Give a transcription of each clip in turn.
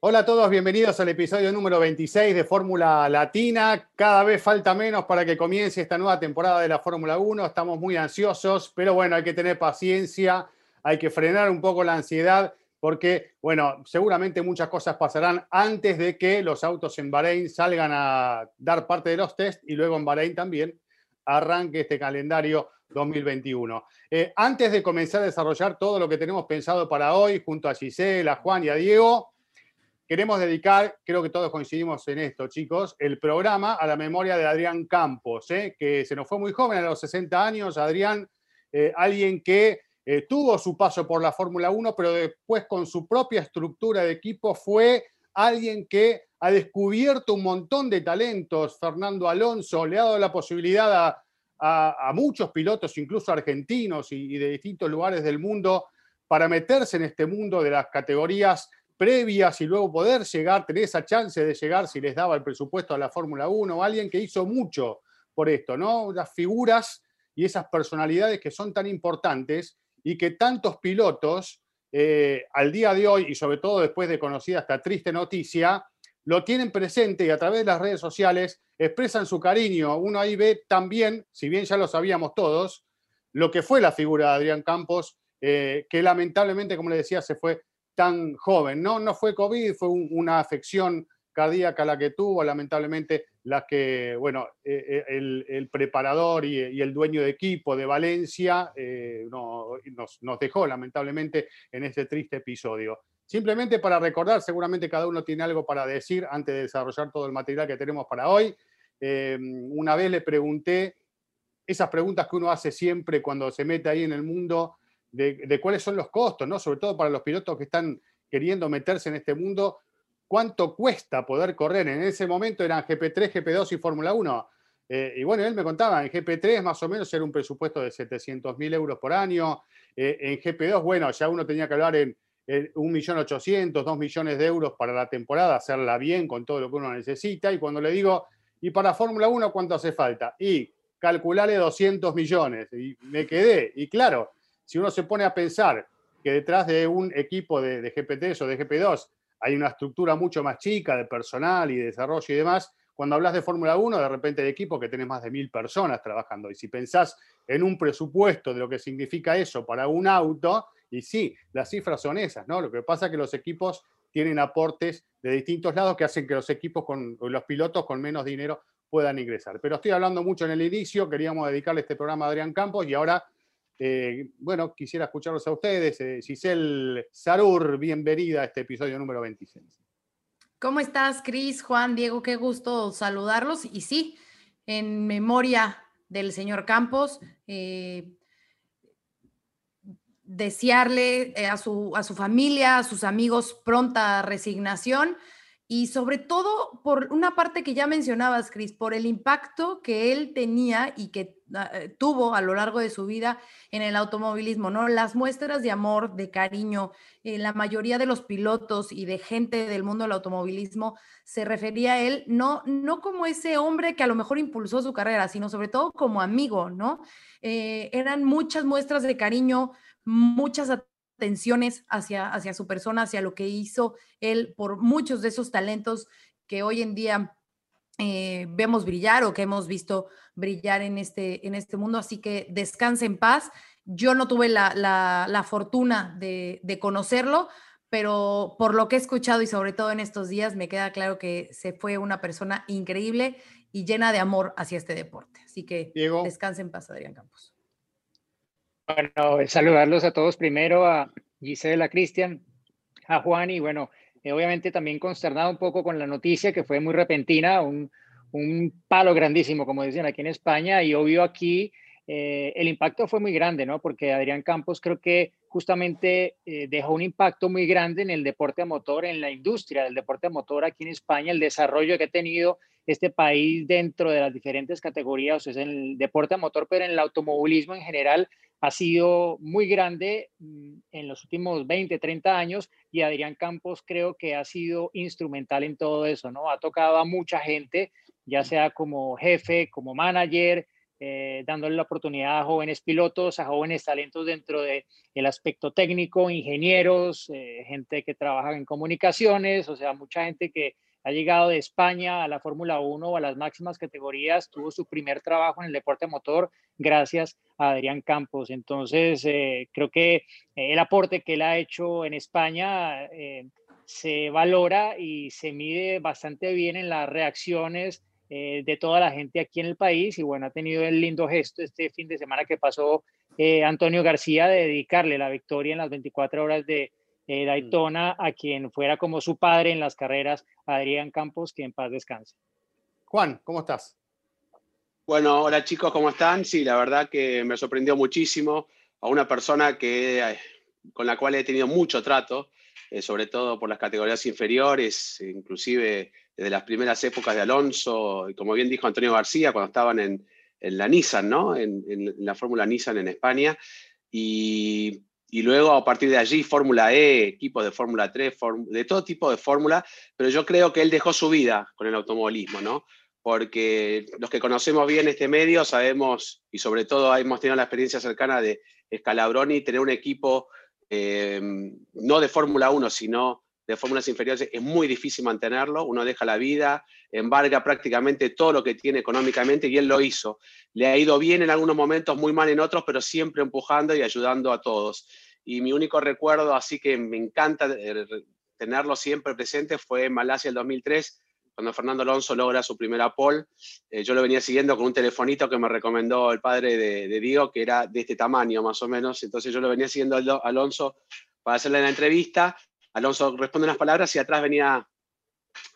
Hola a todos, bienvenidos al episodio número 26 de Fórmula Latina. Cada vez falta menos para que comience esta nueva temporada de la Fórmula 1. Estamos muy ansiosos, pero bueno, hay que tener paciencia, hay que frenar un poco la ansiedad, porque, bueno, seguramente muchas cosas pasarán antes de que los autos en Bahrein salgan a dar parte de los test y luego en Bahrein también arranque este calendario 2021. Eh, antes de comenzar a desarrollar todo lo que tenemos pensado para hoy, junto a Giselle, a Juan y a Diego, queremos dedicar, creo que todos coincidimos en esto, chicos, el programa a la memoria de Adrián Campos, ¿eh? que se nos fue muy joven, a los 60 años. Adrián, eh, alguien que eh, tuvo su paso por la Fórmula 1, pero después con su propia estructura de equipo fue alguien que ha descubierto un montón de talentos. Fernando Alonso le ha dado la posibilidad a, muchos pilotos, incluso argentinos y de distintos lugares del mundo, para meterse en este mundo de las categorías previas y luego poder llegar, tener esa chance de llegar si les daba el presupuesto a la Fórmula 1, alguien que hizo mucho por esto, ¿no? Las figuras y esas personalidades que son tan importantes y que tantos pilotos eh, al día de hoy y sobre todo después de conocida esta triste noticia, lo tienen presente y a través de las redes sociales expresan su cariño. Uno ahí ve también, si bien ya lo sabíamos todos, lo que fue la figura de Adrián Campos, eh, que lamentablemente, como le decía, se fue tan joven. No, no fue COVID, fue un, una afección cardíaca la que tuvo, lamentablemente la que, bueno, eh, el, el, preparador y, el dueño de equipo de Valencia eh, no, nos, nos, dejó lamentablemente en este triste episodio. Simplemente para recordar, seguramente cada uno tiene algo para decir antes de desarrollar todo el material que tenemos para hoy. Eh, una vez le pregunté esas preguntas que uno hace siempre cuando se mete ahí en el mundo de, cuáles son los costos, ¿no? Sobre todo para los pilotos que están queriendo meterse en este mundo, cuánto cuesta poder correr. En ese momento eran GP3, GP2 y Fórmula 1. Eh, y bueno, él me contaba, en GP3 más o menos era un presupuesto de 700 mil euros por año. Eh, en GP2, bueno, ya uno tenía que hablar en, en 1.800.000, 2 millones de euros para la temporada, hacerla bien con todo lo que uno necesita. Y cuando le digo, ¿y para Fórmula 1 cuánto hace falta? Y calcularle 200 millones. Y me quedé. Y claro, si uno se pone a pensar que detrás de un equipo de, de GPT o de GP2 hay una estructura mucho más chica de personal y de desarrollo y demás, cuando hablas de Fórmula 1, de repente hay equipo que tenés más de mil personas trabajando. Y si pensás en un presupuesto de lo que significa eso para un auto, y sí, las cifras son esas, ¿no? Lo que pasa es que los equipos tienen aportes de distintos lados que hacen que los equipos con los pilotos con menos dinero puedan ingresar. Pero estoy hablando mucho en el inicio, queríamos dedicarle este programa a Adrián Campos y ahora eh, bueno, quisiera escucharlos a ustedes. Eh, Giselle Sarur, bienvenida a este episodio número 26. ¿Cómo estás, Cris, Juan, Diego? Qué gusto saludarlos. Y sí, en memoria del señor Campos, eh, desearle a su, a su familia, a sus amigos pronta resignación y sobre todo por una parte que ya mencionabas, Cris, por el impacto que él tenía y que uh, tuvo a lo largo de su vida en el automovilismo, ¿no? Las muestras de amor, de cariño, eh, la mayoría de los pilotos y de gente del mundo del automovilismo se refería a él no, no como ese hombre que a lo mejor impulsó su carrera, sino sobre todo como amigo, ¿no? Eh, eran muchas muestras de cariño, muchas tensiones hacia, hacia su persona, hacia lo que hizo él por muchos de esos talentos que hoy en día eh, vemos brillar o que hemos visto brillar en este, en este mundo. Así que descanse en paz. Yo no tuve la, la, la fortuna de, de, conocerlo, pero por lo que he escuchado y sobre todo en estos días, me queda claro que se fue una persona increíble y llena de amor hacia este deporte. Así que Diego. descanse en paz, Adrián Campos. Bueno, saludarlos a todos primero, a Gisela, a Cristian, a Juan y bueno, eh, obviamente también consternado un poco con la noticia que fue muy repentina, un, un palo grandísimo, como dicen aquí en España, y obvio aquí eh, el impacto fue muy grande, ¿no? Porque Adrián Campos creo que justamente eh, dejó un impacto muy grande en el deporte motor, en la industria del deporte motor aquí en España, el desarrollo que ha tenido este país dentro de las diferentes categorías, o sea, en el deporte motor, pero en el automovilismo en general ha sido muy grande mm, en los últimos 20, 30 años y Adrián Campos creo que ha sido instrumental en todo eso, ¿no? Ha tocado a mucha gente, ya sea como jefe, como manager, eh, dándole la oportunidad a jóvenes pilotos, a jóvenes talentos dentro del el aspecto técnico, ingenieros, eh, gente que trabaja en comunicaciones, o sea, mucha gente que ha llegado de España a la Fórmula 1 o a las máximas categorías, tuvo su primer trabajo en el deporte motor gracias a Adrián Campos. Entonces, eh, creo que el aporte que él ha hecho en España se valora y se mide bastante bien en las reacciones eh, de toda la gente aquí en el país y bueno, ha tenido el lindo gesto este fin de semana que pasó eh, Antonio García de dedicarle la victoria en las 24 horas de eh, Daytona a quien fuera como su padre en las carreras, Adrián Campos, que en paz descanse. Juan, ¿cómo estás? Bueno, hola chicos, ¿cómo están? Sí, la verdad que me sorprendió muchísimo a una persona que, con la cual he tenido mucho trato, sobre todo por las categorías inferiores, inclusive desde las primeras épocas de Alonso, y como bien dijo Antonio García, cuando estaban en, la Nissan, ¿no? En, la Fórmula Nissan en España. Y, luego a partir de allí Fórmula E, equipos de Fórmula 3, de todo tipo de fórmula, pero yo creo que él dejó su vida con el automovilismo, ¿no? Porque los que conocemos bien este medio sabemos, y sobre todo hemos tenido la experiencia cercana de Scalabroni, tener un equipo eh, no de Fórmula 1, sino de fórmulas inferiores es muy difícil mantenerlo, uno deja la vida, embarga prácticamente todo lo que tiene económicamente y él lo hizo. Le ha ido bien en algunos momentos, muy mal en otros, pero siempre empujando y ayudando a todos. Y mi único recuerdo, así que me encanta eh, tenerlo siempre presente, fue en Malasia el 2003, cuando Fernando Alonso logra su primera pole. Eh, yo lo venía siguiendo con un telefonito que me recomendó el padre de, de Diego, que era de este tamaño más o menos. Entonces yo lo venía siguiendo a Alonso para hacerle la entrevista Alonso responde unas palabras y atrás venía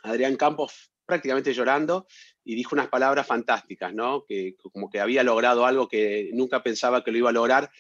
Adrián Campos prácticamente llorando y dijo unas palabras fantásticas, ¿no? Que como que había logrado algo que nunca pensaba que lo iba a lograr,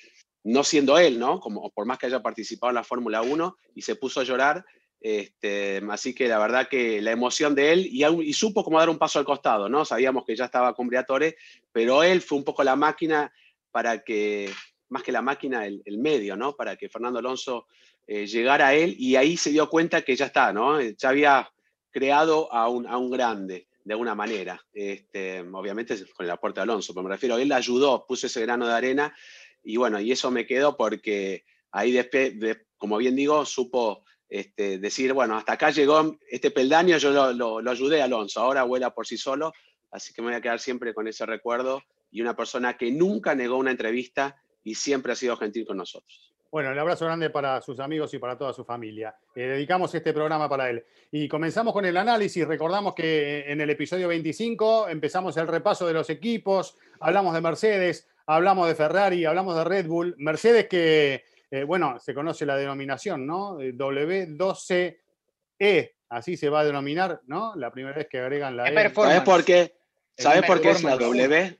no siendo él, ¿no? Como por más que haya participado en la Fórmula 1 y se puso a llorar. Este, así que la verdad que la emoción de él y, supo cómo dar un paso al costado, ¿no? Sabíamos que ya estaba con Briatore, pero él fue un poco la máquina para que, más que la máquina, el, el medio, ¿no? Para que Fernando Alonso eh, llegar a él y ahí se dio cuenta que ya está, ¿no? Eh, ya había creado a un, a un grande de alguna manera. Este, obviamente con el aporte de Alonso, pero me refiero, él ayudó, puso ese grano de arena y bueno, y eso me quedó porque ahí después, como bien digo, supo este, decir, bueno, hasta acá llegó este peldaño, yo lo, lo, lo, ayudé a Alonso, ahora vuela por sí solo, así que me voy a quedar siempre con ese recuerdo y una persona que nunca negó una entrevista y siempre ha sido gentil con nosotros. Bueno, el abrazo grande para sus amigos y para toda su familia. Eh, dedicamos este programa para él. Y comenzamos con el análisis. Recordamos que en el episodio 25 empezamos el repaso de los equipos, hablamos de Mercedes, hablamos de Ferrari, hablamos de Red Bull. Mercedes que, eh, bueno, se conoce la denominación, ¿no? eh, W12E, así se va a denominar, ¿no? La primera vez que agregan la E. ¿Sabes por qué? ¿Sabes por qué es la W?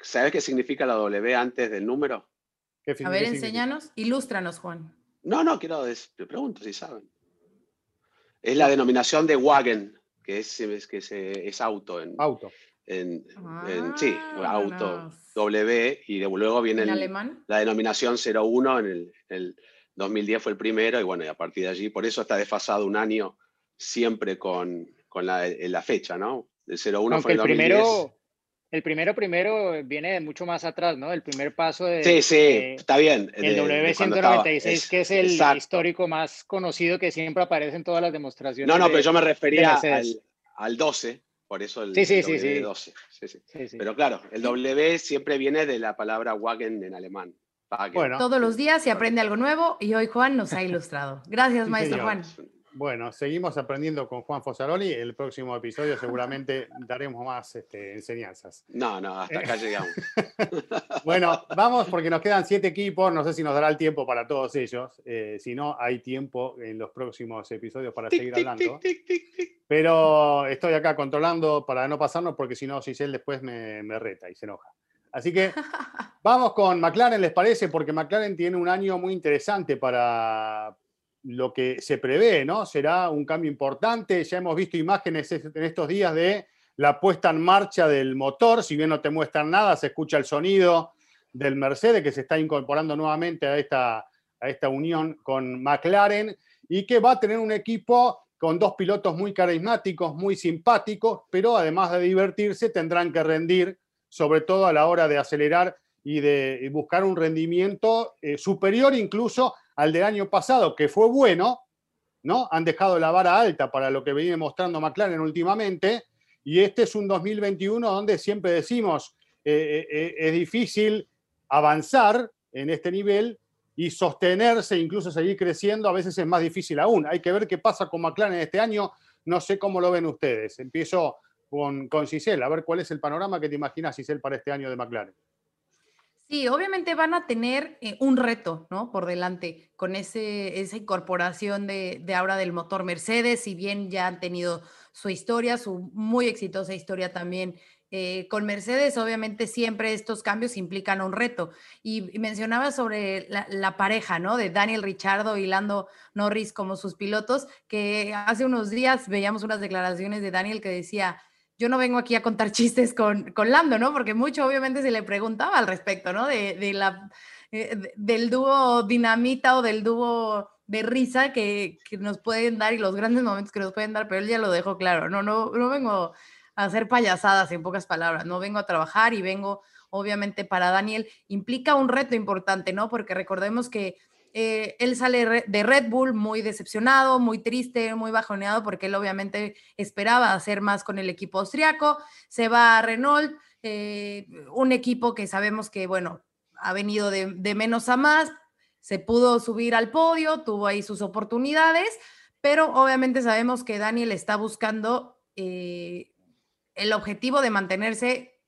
¿Sabes qué significa la W antes del número? A ver, enséñanos, ilústranos, Juan. No, no, quiero, te pregunto si saben. Es la denominación de wagon, que es, que es, auto. En, auto. En, sí, auto, W, y luego viene la denominación 01 en el, el, 2010 fue el primero, y bueno, y a partir de allí, por eso está desfasado un año siempre con, con la, la, fecha, ¿no? El 01 fue el, el primero el primero primero viene de mucho más atrás, ¿no? El primer paso de... Sí, sí, está bien. El W196, que es el histórico más conocido que siempre aparece en todas las demostraciones. No, no, pero yo me refería al, 12, por eso el, sí, sí, W12. Sí, Pero claro, el W siempre viene de la palabra Wagen en alemán. Bueno. Todos los días se aprende algo nuevo y hoy Juan nos ha ilustrado. Gracias, maestro Juan. Bueno, seguimos aprendiendo con Juan Fosaroli. El próximo episodio seguramente daremos más este, enseñanzas. No, no, hasta acá llegamos. bueno, vamos porque nos quedan siete equipos. No sé si nos dará el tiempo para todos ellos. Eh, si no, hay tiempo en los próximos episodios para seguir hablando. Pero estoy acá controlando para no pasarnos porque si no, Giselle después me, me reta y se enoja. Así que vamos con McLaren, ¿les parece? Porque McLaren tiene un año muy interesante para lo que se prevé, ¿no? Será un cambio importante. Ya hemos visto imágenes en estos días de la puesta en marcha del motor. Si bien no te muestran nada, se escucha el sonido del Mercedes que se está incorporando nuevamente a esta, a esta unión con McLaren y que va a tener un equipo con dos pilotos muy carismáticos, muy simpáticos, pero además de divertirse tendrán que rendir sobre todo a la hora de acelerar y de buscar un rendimiento eh, superior incluso al del año pasado, que fue bueno, ¿no? Han dejado la vara alta para lo que viene mostrando McLaren últimamente, y este es un 2021 donde siempre decimos, eh, eh, es difícil avanzar en este nivel y sostenerse, incluso seguir creciendo, a veces es más difícil aún. Hay que ver qué pasa con McLaren este año, no sé cómo lo ven ustedes. Empiezo con, con Cisel. A ver cuál es el panorama que te imaginas, Cisel, para este año de McLaren. Sí, obviamente van a tener eh, un reto, ¿no? Por delante con ese, esa incorporación de, de, ahora del motor Mercedes, si bien ya han tenido su historia, su muy exitosa historia también eh, con Mercedes, obviamente siempre estos cambios implican un reto. Y, mencionaba sobre la, la, pareja, ¿no? De Daniel Richardo y Lando Norris como sus pilotos, que hace unos días veíamos unas declaraciones de Daniel que decía, yo no vengo aquí a contar chistes con, con Lando, ¿no? Porque mucho obviamente se le preguntaba al respecto, ¿no? De, de la, eh, del dúo dinamita o del dúo de risa que, que, nos pueden dar y los grandes momentos que nos pueden dar, pero él ya lo dejó claro, no, no, no vengo a hacer payasadas en pocas palabras, no vengo a trabajar y vengo, obviamente, para Daniel, implica un reto importante, ¿no? Porque recordemos que eh, él sale de Red Bull muy decepcionado, muy triste, muy bajoneado, porque él obviamente esperaba hacer más con el equipo austriaco. Se va a Renault, eh, un equipo que sabemos que, bueno, ha venido de, menos a más, se pudo subir al podio, tuvo ahí sus oportunidades, pero obviamente sabemos que Daniel está buscando eh, el objetivo de mantenerse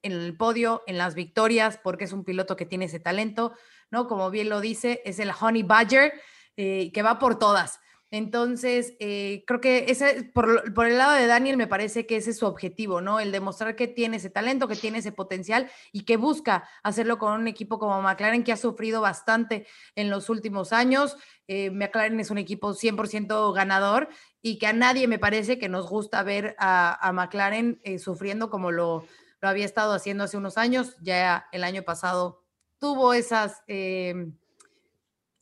en el podio, en las victorias, porque es un piloto que tiene ese talento. ¿No? Como bien lo dice, es el Honey Badger, eh, que va por todas. Entonces, eh, creo que ese, por, por, el lado de Daniel, me parece que ese es su objetivo, ¿no? El demostrar que tiene ese talento, que tiene ese potencial y que busca hacerlo con un equipo como McLaren, que ha sufrido bastante en los últimos años. Eh, McLaren es un equipo 100% ganador y que a nadie me parece que nos gusta ver a, McLaren sufriendo como lo, lo había estado haciendo hace unos años. Ya el año pasado tuvo eh,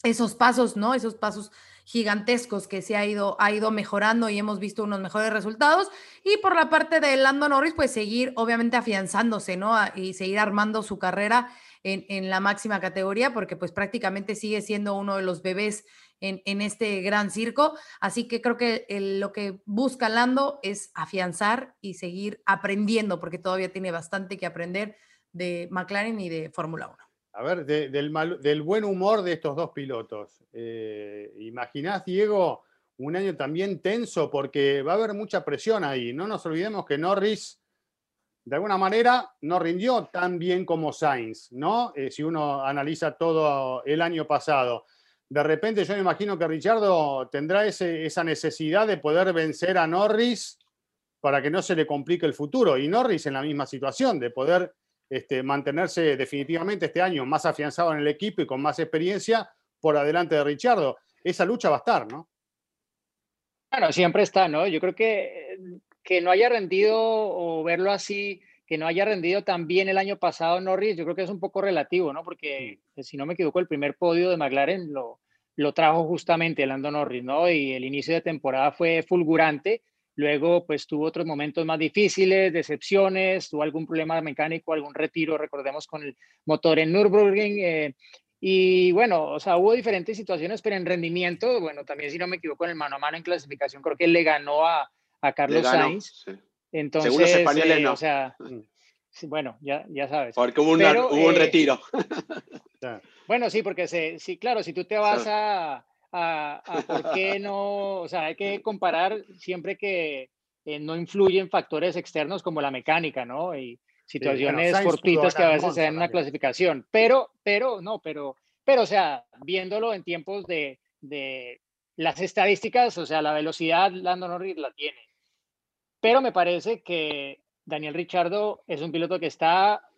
esos pasos, ¿no? Esos pasos gigantescos que se ha ido, ha ido mejorando y hemos visto unos mejores resultados. Y por la parte de Lando Norris, pues seguir obviamente afianzándose, ¿no? Y seguir armando su carrera en, en la máxima categoría, porque pues prácticamente sigue siendo uno de los bebés en, en este gran circo. Así que creo que lo que busca Lando es afianzar y seguir aprendiendo, porque todavía tiene bastante que aprender de McLaren y de Fórmula 1 a ver, de, del, buen humor de estos dos pilotos. Eh, ¿Imaginás, Diego, un año también tenso? Porque va a haber mucha presión ahí. No nos olvidemos que Norris, de alguna manera, no rindió tan bien como Sainz, ¿no? Eh, si uno analiza todo el año pasado. De repente yo me imagino que Richardo tendrá esa necesidad de poder vencer a Norris para que no se le complique el futuro. Y Norris en la misma situación, de poder este, mantenerse definitivamente este año más afianzado en el equipo y con más experiencia por adelante de Richardo. Esa lucha va a estar, ¿no? Bueno, siempre está, ¿no? Yo creo que que no haya rendido o verlo así, que no haya rendido tan bien el año pasado Norris, yo creo que es un poco relativo, ¿no? Porque pues, si no me equivoco, el primer podio de McLaren lo, lo trajo justamente Lando Norris, ¿no? Y el inicio de temporada fue fulgurante Luego, pues tuvo otros momentos más difíciles, decepciones, tuvo algún problema mecánico, algún retiro, recordemos, con el motor en Nürburgring. Eh, y bueno, o sea, hubo diferentes situaciones, pero en rendimiento, bueno, también si no me equivoco, en el mano a mano en clasificación, creo que él le ganó a, a Carlos ganó, Sainz. Sí. Entonces, Según los españoles, eh, no. o sea, bueno, ya, ya sabes. Porque hubo, una, pero, hubo un eh, retiro. bueno, sí, porque se, sí, claro, si tú te vas a a, a, por qué no, o sea, hay que comparar siempre que eh, no influyen factores externos como la mecánica, ¿no? Y situaciones sí, fortuitas que a veces se dan en una clasificación, pero, pero, no, pero, pero, o sea, viéndolo en tiempos de, de las estadísticas, o sea, la velocidad Lando Norris la tiene. Pero me parece que Daniel Richardo es un piloto que está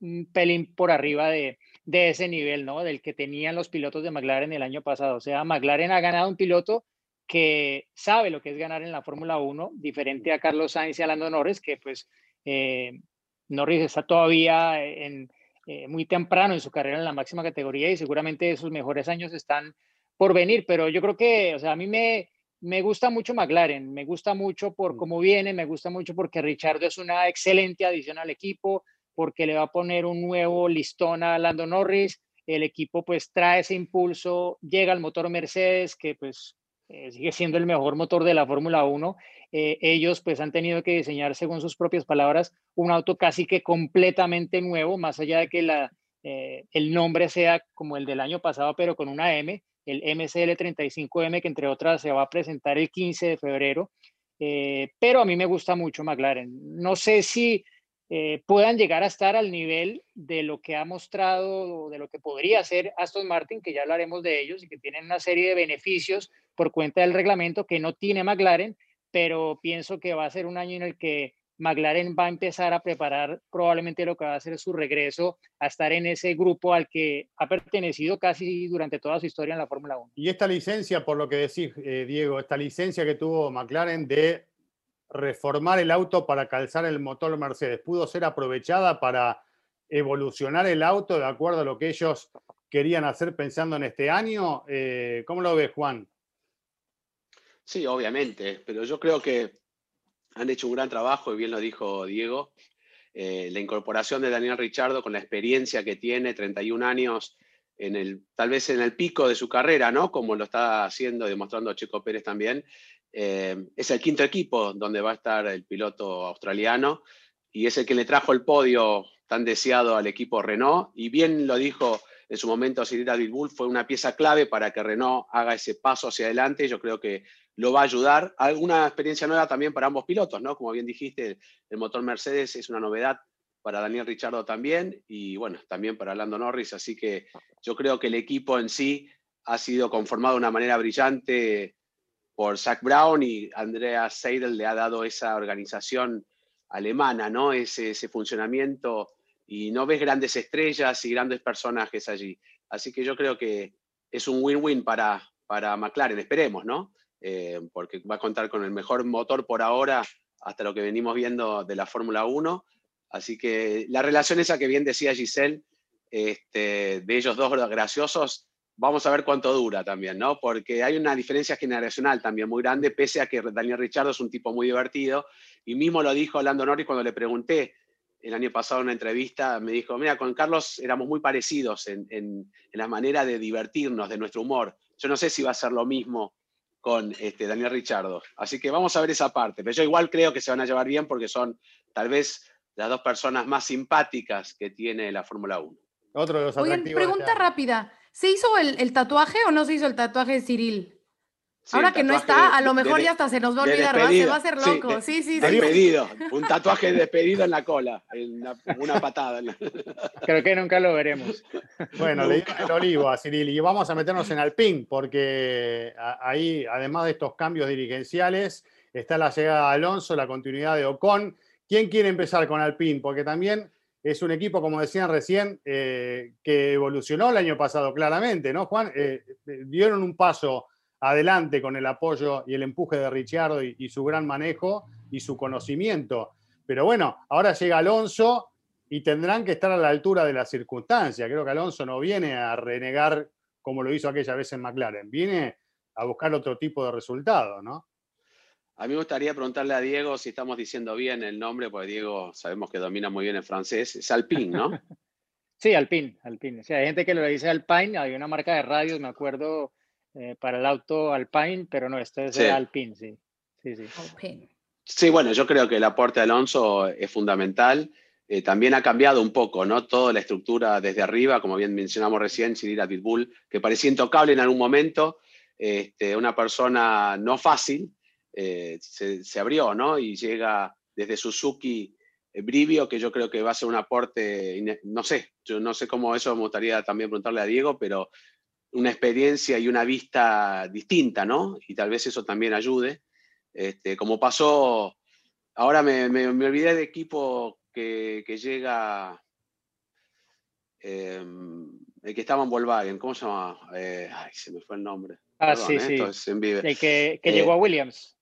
un pelín por arriba de, de ese nivel, ¿no? Del que tenían los pilotos de McLaren el año pasado. O sea, McLaren ha ganado un piloto que sabe lo que es ganar en la Fórmula 1, diferente a Carlos Sainz y a Lando Norris, que pues eh, Norris está todavía en, eh, muy temprano en su carrera en la máxima categoría y seguramente sus mejores años están por venir, pero yo creo que, o sea, a mí me, me gusta mucho McLaren, me gusta mucho por mm. cómo viene, me gusta mucho porque Richardo es una excelente adición al equipo, porque le va a poner un nuevo listón a Lando Norris, el equipo pues trae ese impulso, llega el motor Mercedes, que pues eh, sigue siendo el mejor motor de la Fórmula 1. Eh, ellos pues han tenido que diseñar, según sus propias palabras, un auto casi que completamente nuevo, más allá de que la, eh, el nombre sea como el del año pasado, pero con una M, el MCL35M, que entre otras se va a presentar el 15 de febrero. pero a mí me gusta mucho McLaren. No sé si eh, puedan llegar a estar al nivel de lo que ha mostrado, de lo que podría ser Aston Martin, que ya hablaremos de ellos y que tienen una serie de beneficios por cuenta del reglamento que no tiene McLaren, pero pienso que va a ser un año en el que McLaren va a empezar a preparar probablemente lo que va a ser su regreso a estar en ese grupo al que ha pertenecido casi durante toda su historia en la Fórmula 1. Y esta licencia, por lo que decís, eh, Diego, esta licencia que tuvo McLaren de reformar el auto para calzar el motor Mercedes? ¿Pudo ser aprovechada para evolucionar el auto de acuerdo a lo que ellos querían hacer pensando en este año? Eh, ¿Cómo lo ves, Juan? Sí, obviamente, pero yo creo que han hecho un gran trabajo, y bien lo dijo Diego. Eh, la incorporación de Daniel Richardo con la experiencia que tiene, 31 años, en el, tal vez en el pico de su carrera, ¿no? Como lo está haciendo, demostrando Checo Pérez también, eh, es el quinto equipo donde va a estar el piloto australiano y es el que le trajo el podio tan deseado al equipo Renault. Y bien lo dijo en su momento Cyril David fue una pieza clave para que Renault haga ese paso hacia adelante. Yo creo que lo va a ayudar. Alguna experiencia nueva también para ambos pilotos, ¿no? Como bien dijiste, el motor Mercedes es una novedad para Daniel Richardo también y bueno, también para Lando Norris. Así que yo creo que el equipo en sí ha sido conformado de una manera brillante por Zach Brown y Andrea Seidel le ha dado esa organización alemana, ¿no? Ese, ese funcionamiento y no ves grandes estrellas y grandes personajes allí. Así que yo creo que es un win-win para, para McLaren, esperemos, ¿no? Eh, porque va a contar con el mejor motor por ahora hasta lo que venimos viendo de la Fórmula 1. Así que la relación esa que bien decía Giselle, este, de ellos dos graciosos, vamos a ver cuánto dura también, ¿no? Porque hay una diferencia generacional también muy grande, pese a que Daniel Richardo es un tipo muy divertido. Y mismo lo dijo Lando Norris cuando le pregunté el año pasado en una entrevista, me dijo, mira, con Carlos éramos muy parecidos en, la manera de divertirnos, de nuestro humor. Yo no sé si va a ser lo mismo con este, Daniel Richardo. Así que vamos a ver esa parte. Pero yo igual creo que se van a llevar bien porque son tal vez las dos personas más simpáticas que tiene la Fórmula 1. Otro de los Oigan, pregunta rápida. ¿Se hizo el, tatuaje o no se hizo el tatuaje de Cyril? Ahora que no está, a lo mejor ya hasta se nos va a olvidar, se va a hacer loco. Sí, sí, sí. Despedido, un tatuaje despedido en la cola, una, patada. Creo que nunca lo veremos. Bueno, le dimos el olivo a Cyril y vamos a meternos en Alpine, porque ahí, además de estos cambios dirigenciales, está la llegada de Alonso, la continuidad de Ocon. ¿Quién quiere empezar con Alpine? Porque también es un equipo, como decían recién, eh, que evolucionó el año pasado claramente, ¿no, Juan? Eh, eh, dieron un paso adelante con el apoyo y el empuje de Richardo y, su gran manejo y su conocimiento. Pero bueno, ahora llega Alonso y tendrán que estar a la altura de las circunstancias. Creo que Alonso no viene a renegar como lo hizo aquella vez en McLaren, viene a buscar otro tipo de resultado, ¿no? A mí me gustaría preguntarle a Diego si estamos diciendo bien el nombre, porque Diego sabemos que domina muy bien el francés. Es Alpine, ¿no? sí, Alpine, Alpine. hay gente que lo dice Alpine, hay una marca de radios, me acuerdo, eh, para el auto Alpine, pero no, este es Alpine, sí. Sí, sí. sí, bueno, yo creo que el aporte de Alonso es fundamental. Eh, también ha cambiado un poco, ¿no? Toda la estructura desde arriba, como bien mencionamos recién, Cyril Pitbull, que parecía intocable en algún momento, este, una persona no fácil, eh, se, abrió, ¿no? Y llega desde Suzuki eh, Brivio, que yo creo que va a ser un aporte, no sé, yo no sé cómo eso me gustaría también preguntarle a Diego, pero una experiencia y una vista distinta, ¿no? Y tal vez eso también ayude. Este, como pasó, ahora me, olvidé de equipo que, llega em, el que estaba en Volkswagen, ¿cómo se llama? Eh, ay, se me fue el nombre. Ah, sí, sí. El que, que llegó a Williams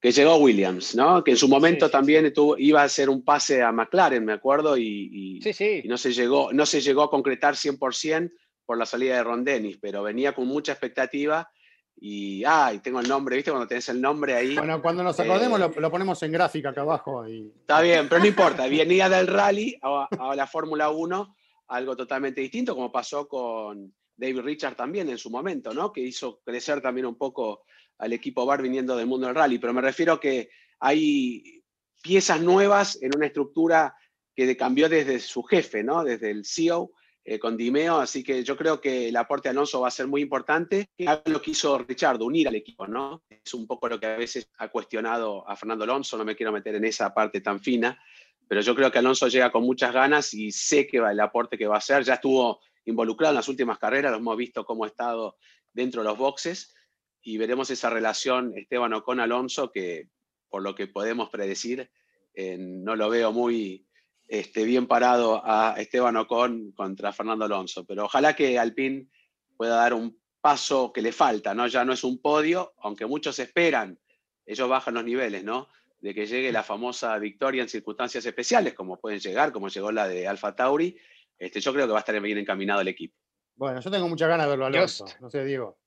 que llegó Williams, ¿no? Que en su momento también iba a hacer un pase a McLaren, me acuerdo, y, y, no, se llegó, no se llegó a concretar 100% por la salida de Ron Dennis, pero venía con mucha expectativa y, ay, tengo el nombre, ¿viste? Cuando tenés el nombre ahí. Bueno, cuando nos acordemos eh, lo, ponemos en gráfica acá abajo. Y... Está bien, pero no importa, venía del rally a, a la Fórmula 1, algo totalmente distinto, como pasó con David Richard también en su momento, ¿no? Que hizo crecer también un poco al equipo bar viniendo del mundo del rally, pero me refiero que hay piezas nuevas en una estructura que cambió desde su jefe, ¿no? desde el CEO eh, con Dimeo, así que yo creo que el aporte de Alonso va a ser muy importante. Lo que hizo Richard, unir al equipo, ¿no? Es un poco lo que a veces ha cuestionado a Fernando Alonso, no me quiero meter en esa parte tan fina, pero yo creo que Alonso llega con muchas ganas y sé que el aporte que va a hacer, ya estuvo involucrado en las últimas carreras, lo hemos visto cómo ha estado dentro de los boxes, y veremos esa relación Esteban con Alonso, que por lo que podemos predecir, eh, no lo veo muy este, bien parado a Esteban Ocon contra Fernando Alonso, pero ojalá que Alpine pueda dar un paso que le falta, ¿no? Ya no es un podio, aunque muchos esperan, ellos bajan los niveles, ¿no? De que llegue la famosa victoria en circunstancias especiales, como pueden llegar, como llegó la de Alfa Tauri. Este, yo creo que va a estar bien encaminado el equipo. Bueno, yo tengo muchas ganas de verlo, Alonso. No sé, Diego.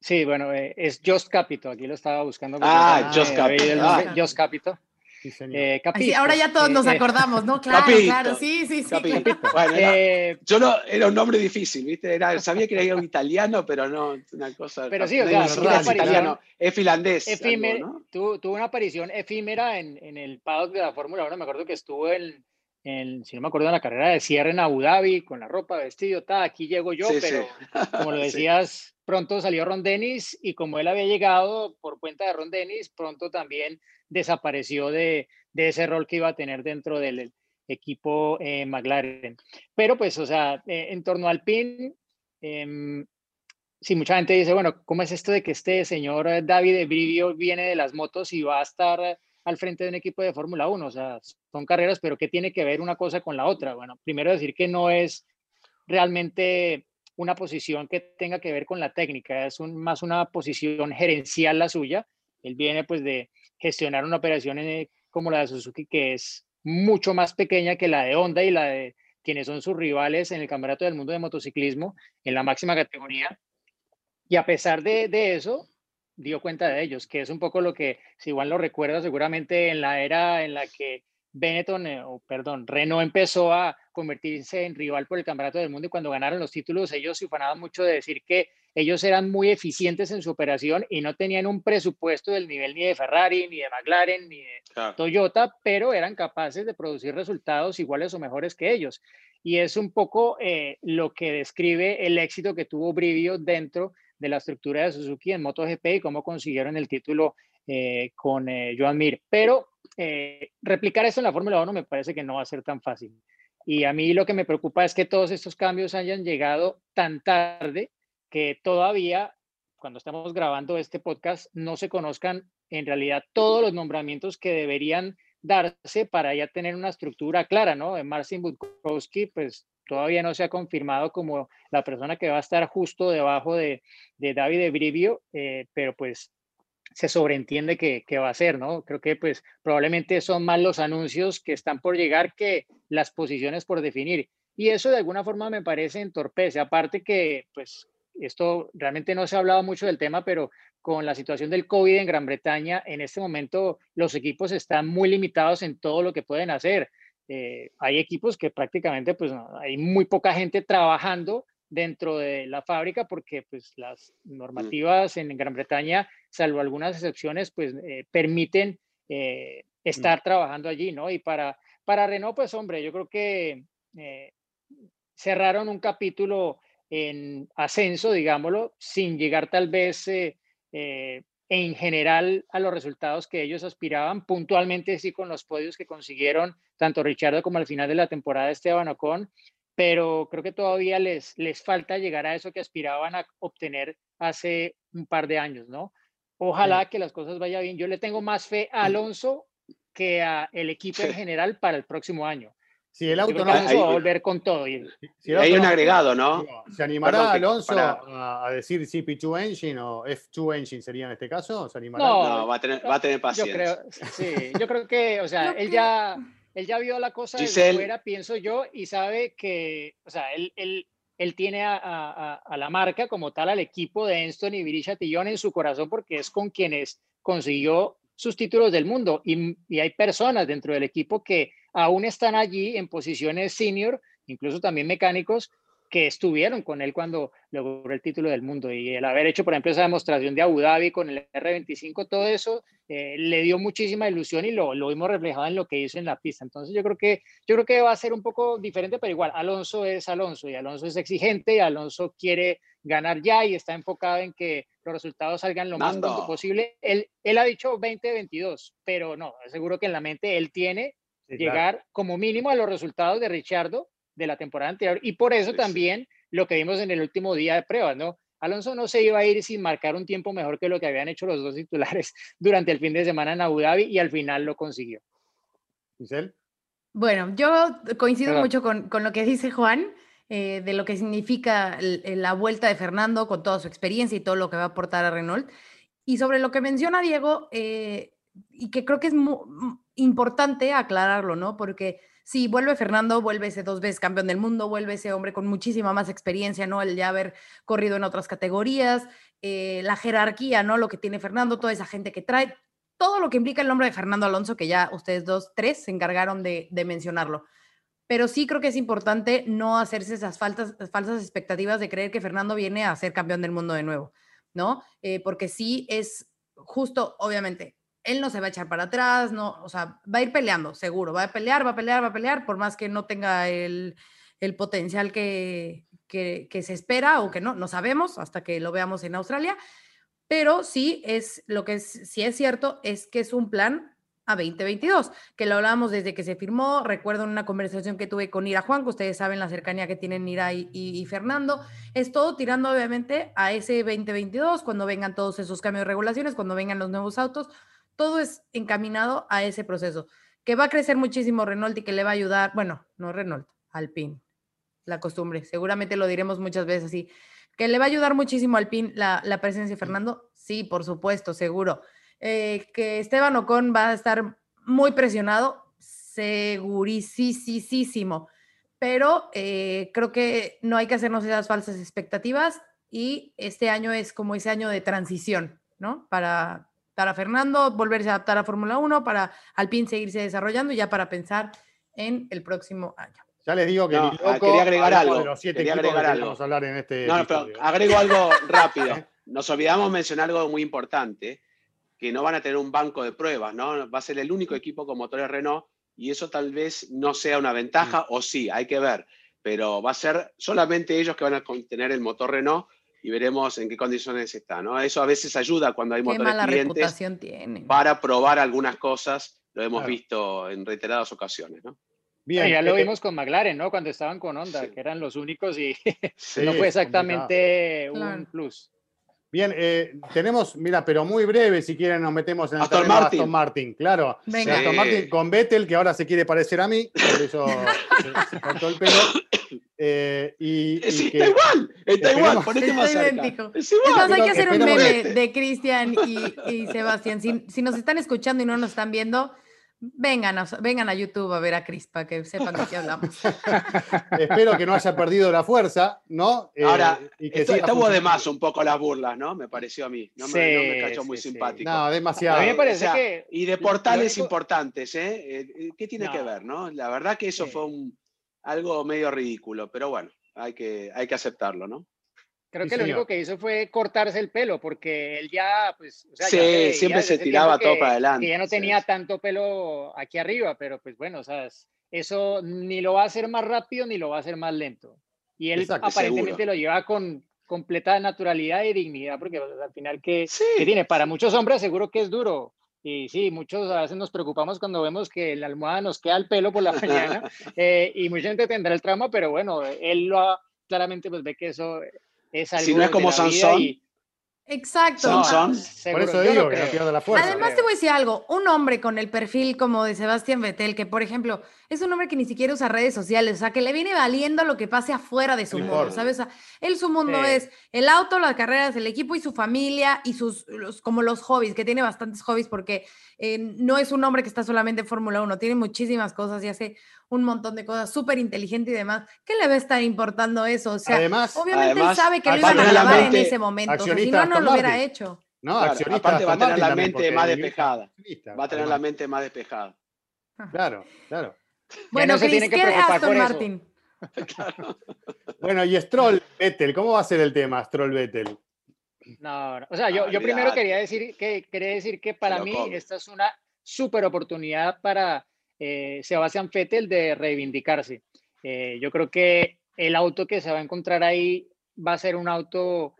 Sí, bueno, eh, es Just Capito, aquí lo estaba buscando. Ah, Just Capito. Ah. Just Capito. Sí, eh, ahora ya todos nos acordamos, ¿no? Claro, claro, sí, sí, sí. Bueno, eh, yo no, era un nombre difícil, ¿viste? Era, sabía que era un italiano, pero no, una cosa. Pero sí, o sea, es, italiano, es finlandés. ¿no? tuvo, una aparición efímera en, en el paddock de la Fórmula 1, me acuerdo que estuvo en, en, si no me acuerdo, en la carrera de cierre en Abu Dhabi, con la ropa, vestido, ta, aquí llego yo, pero como lo decías pronto salió Ron Dennis y como él había llegado por cuenta de Ron Dennis, pronto también desapareció de, ese rol que iba a tener dentro del equipo eh, McLaren. Pero pues, o sea, eh, en torno al PIN, em, si mucha gente dice, bueno, ¿cómo es esto de que este señor David Brivio viene de las motos y va a estar al frente de un equipo de Fórmula 1? O sea, son carreras, pero ¿qué tiene que ver una cosa con la otra? Bueno, primero decir que no es realmente una posición que tenga que ver con la técnica, es más una posición gerencial la suya. Él viene pues de gestionar una operación como la de Suzuki que es mucho más pequeña que la de Honda y la de quienes son sus rivales en el Campeonato del Mundo de Motociclismo en la máxima categoría. Y a pesar de, eso, dio cuenta de ellos, que es un poco lo que, si igual lo recuerda, seguramente en la era en la que Benetton, eh, o perdón, Renault empezó a convertirse en rival por el Campeonato del Mundo y cuando ganaron los títulos ellos se ufanaban mucho de decir que ellos eran muy eficientes en su operación y no tenían un presupuesto del nivel ni de Ferrari, ni de McLaren, ni de Toyota, pero eran capaces de producir resultados iguales o mejores que ellos. Y es un poco eh, lo que describe el éxito que tuvo Brivio dentro de la estructura de Suzuki en MotoGP y cómo consiguieron el título eh, con Joan Mir. Pero eh, replicar esto en la Fórmula 1 me parece que no va a ser tan fácil. Y a mí lo que me preocupa es que todos estos cambios hayan llegado tan tarde que todavía, cuando estamos grabando este podcast, no se conozcan en realidad todos los nombramientos que deberían darse para ya tener una estructura clara, ¿no? Marcin Budkowski, pues todavía no se ha confirmado como la persona que va a estar justo debajo de, de David Brivio, eh, pero pues se sobreentiende que, va a ser, ¿no? Creo que pues probablemente son más los anuncios que están por llegar que las posiciones por definir. Y eso de alguna forma me parece entorpece. Aparte que pues esto realmente no se ha hablado mucho del tema, pero con la situación del COVID en Gran Bretaña, en este momento los equipos están muy limitados en todo lo que pueden hacer. Eh, hay equipos que prácticamente pues hay muy poca gente trabajando dentro de la fábrica porque pues las normativas en Gran Bretaña, salvo algunas excepciones, pues eh, permiten eh, mm. estar trabajando allí, ¿no? Y para, para Renault, pues hombre, yo creo que eh, cerraron un capítulo en ascenso, digámoslo, sin llegar tal vez en general a los resultados que ellos aspiraban, puntualmente sí con los podios que consiguieron tanto Richardo como al final de la temporada Esteban Ocon, pero creo que todavía les, les falta llegar a eso que aspiraban a obtener hace un par de años, ¿no? Ojalá que las cosas vayan bien. Yo le tengo más fe a Alonso que a el equipo en general para el próximo año. Si el auto Yo no va a volver con todo. y- si Hay un agregado, ¿no? ¿Se animará Perdón, Alonso para- a, decir CP2 Engine o F2 Engine sería en este caso? ¿Se animará? No, No, va a tener, va a tener Yo paciencia. creo, sí, yo creo que, o sea, Yo él ya, él ya vio la cosa Giselle. fuera, pienso yo, y sabe que, o sea, él, él, él tiene a, la marca como tal, al equipo de Enston y Viri Chatillon en su corazón, porque es con quienes consiguió sus títulos del mundo. Y, y hay personas dentro del equipo que aún están allí en posiciones senior, incluso también mecánicos, que estuvieron con él cuando logró el título del mundo. Y el haber hecho, por ejemplo, esa demostración de Abu Dhabi con el R25, todo eso eh, le dio muchísima ilusión y lo, lo vimos reflejado en lo que hizo en la pista. Entonces yo creo que yo creo que va a ser un poco diferente, pero igual Alonso es Alonso y Alonso es exigente y Alonso quiere ganar ya y está enfocado en que los resultados salgan lo más pronto posible. Él, él ha dicho 2022, pero no, seguro que en la mente él tiene Sí, claro. llegar como mínimo a los resultados de Richardo de la temporada anterior. Y por eso Sí, sí. también lo que vimos en el último día de pruebas, ¿no? Alonso no se iba a ir sin marcar un tiempo mejor que lo que habían hecho los dos titulares durante el fin de semana en Abu Dhabi y al final lo consiguió. Giselle. Bueno, yo coincido Perdón. mucho con, con lo que dice Juan, eh, de lo que significa el- la vuelta de Fernando con toda su experiencia y todo lo que va a aportar a Renault. Y sobre lo que menciona Diego, eh, y que creo que es mu- mu- importante aclararlo, ¿no? Porque si vuelve Fernando, vuelve ese dos veces campeón del mundo, vuelve ese hombre con muchísima más experiencia, ¿no? El ya haber corrido en otras categorías, eh, la jerarquía, ¿no? Lo que tiene Fernando, toda esa gente que trae, todo lo que implica el nombre de Fernando Alonso, que ya ustedes dos, tres se encargaron de, mencionarlo. Pero sí creo que es importante no hacerse esas falsas expectativas de creer que Fernando viene a ser campeón del mundo de nuevo, ¿no? Eh, porque sí es justo, obviamente, él no se va a echar para atrás, no, o sea, va a ir peleando, seguro, va a pelear, va a pelear, va a pelear, por más que no tenga el, el potencial que, que, se espera o que no, no sabemos hasta que lo veamos en Australia, pero sí es lo que sí es cierto es que es un plan a 2022, que lo hablábamos desde que se firmó, recuerdo una conversación que tuve con Ira Juan, que ustedes saben la cercanía que tienen Ira y- y Fernando, es todo tirando obviamente a ese 2022, cuando vengan todos esos cambios de regulaciones, cuando vengan los nuevos autos, todo es encaminado a ese proceso, que va a crecer muchísimo Renault y que le va a ayudar, bueno, no Renault, Alpine, la costumbre, seguramente lo diremos muchas veces así, que le va a ayudar muchísimo al PIN la, la presencia de Fernando, sí, por supuesto, seguro. Eh, que Esteban Ocon va a estar muy presionado, segurísimo, pero eh, creo que no hay que hacernos esas falsas expectativas y este año es como ese año de transición, ¿no? Para, para Fernando volverse a adaptar a Fórmula 1, para Alpine seguirse desarrollando y ya para pensar en el próximo año. Ya les digo que No, ni ah, loco quería agregar algo, de los siete quería que agregar algo. hablar en este No, no, pero agrego algo rápido. Nos olvidamos mencionar algo muy importante, que no van a tener un banco de pruebas, ¿no? Va a ser el único equipo con motores Renault y eso tal vez no sea una ventaja o sí, hay que ver, pero va a ser solamente ellos que van a tener el motor Renault y veremos en qué condiciones está, ¿no? Eso a veces ayuda cuando hay Qué motores mala clientes reputación tiene. para probar algunas cosas, lo hemos Claro. visto en reiteradas ocasiones, ¿no? Bien, ya lo eh, vimos con McLaren, ¿no? Cuando estaban con Honda, Sí. que eran los únicos y sí, no fue complicado. exactamente un plus. Bien, eh, tenemos, mira, pero muy breve, si quieren nos metemos en el Aston Martin. Aston Martin, claro. Venga. Aston. Martin con Vettel, que ahora se quiere parecer a mí, por eso se, se cortó el pelo. Eh, y, y Sí, que- está igual, está igual, ponete más idéntico. Es Es igual. más, hay que hacer un meme este. de Cristian y, y Sebastián. Si, si nos están escuchando y no nos están viendo, vengan a, vengan a YouTube a ver a Cris para que sepan de qué hablamos. espero que no haya perdido la fuerza, ¿no? Eh, Ahora, y que Esto, estuvo de más un poco las burlas, ¿no? Me pareció a mí. No me, no me Sí, cayó muy simpático. No, A demasiado. mí me O parece sea, que Y de lo portales importantes, ¿eh? Eh, ¿Qué tiene que ver, no? La verdad que eso Sí. fue un, algo medio ridículo, pero bueno, hay que, hay que aceptarlo, ¿no? creo Sí, que lo señor. único que hizo fue cortarse el pelo, porque él ya, pues, o sea, ya Sí, se veía siempre desde se tiraba todo que- para adelante, Que ya no tenía sí. tanto pelo aquí arriba, pero pues bueno, o sea, es- eso ni lo va a hacer más rápido ni lo va a hacer más lento. Y él Exacto, aparentemente seguro. lo lleva con completa naturalidad y dignidad, porque pues, al final que, Sí. que tiene, para muchos hombres seguro que es duro. Y sí, muchos a veces nos preocupamos cuando vemos que la almohada nos queda el pelo por la mañana eh, y mucha gente tendrá el trauma, pero bueno, él lo ha- claramente pues ve que eso es algo Si no es como Sansón, y- Exacto. Son, Ah, son. Por eso digo no que no creo. pierda la fuerza. Además te voy a decir algo, un hombre con el perfil como de Sebastián Vettel, que por ejemplo es un hombre que ni siquiera usa redes sociales, o sea, que le viene valiendo lo que pase afuera de su No mundo. ¿sabes? O sea, él su mundo Sí. es el auto, las carreras, el equipo y su familia y sus, los- como los hobbies, que tiene bastantes hobbies porque eh, no es un hombre que está solamente en Fórmula 1, tiene muchísimas cosas y hace un montón de cosas, súper inteligente y demás. ¿Qué le va a estar importando eso? O sea, Además, obviamente además, él sabe que lo iban a grabar en ese momento, o sea, si no, no lo hubiera hecho. ¿no? Claro, Accionista aparte va a tener la mente más despejada. Va a tener la mente más despejada. Claro, claro. Bueno, no se Chris, tiene que ¿qué de preocupar Aston por eso. Martin? Bueno, y Stroll Vettel, ¿cómo va a ser el tema, Stroll Vettel? No, no. O sea, yo, yo primero quería decir que, quería decir que para mí esta es una súper oportunidad para eh, Sebastián Vettel de reivindicarse. Eh, yo creo que el auto que se va a encontrar ahí va a ser un auto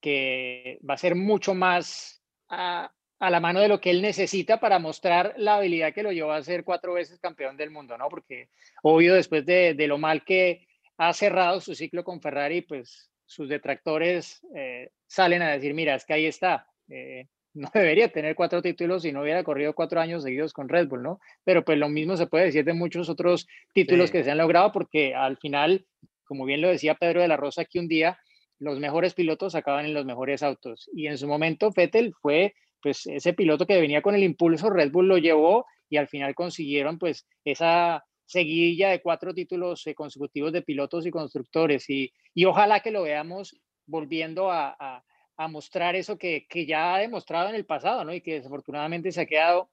que va a ser mucho más a, la mano de lo que él necesita para mostrar la habilidad que lo llevó a ser cuatro veces campeón del mundo, ¿no? Porque obvio después de, de lo mal que ha cerrado su ciclo con Ferrari, pues sus detractores eh, salen a decir, mira, es que ahí está, eh, no debería tener cuatro títulos si no hubiera corrido cuatro años seguidos con Red Bull, ¿no? Pero pues lo mismo se puede decir de muchos otros títulos Sí. que se han logrado porque al final, como bien lo decía Pedro de la Rosa aquí un día, los mejores pilotos acaban en los mejores autos. Y en su momento Vettel fue pues ese piloto que venía con el impulso, Red Bull lo llevó y al final consiguieron pues esa seguidilla de cuatro títulos eh, consecutivos de pilotos y constructores y, y ojalá que lo veamos volviendo a, a- a mostrar eso que, que ya ha demostrado en el pasado, ¿no? Y que desafortunadamente se ha quedado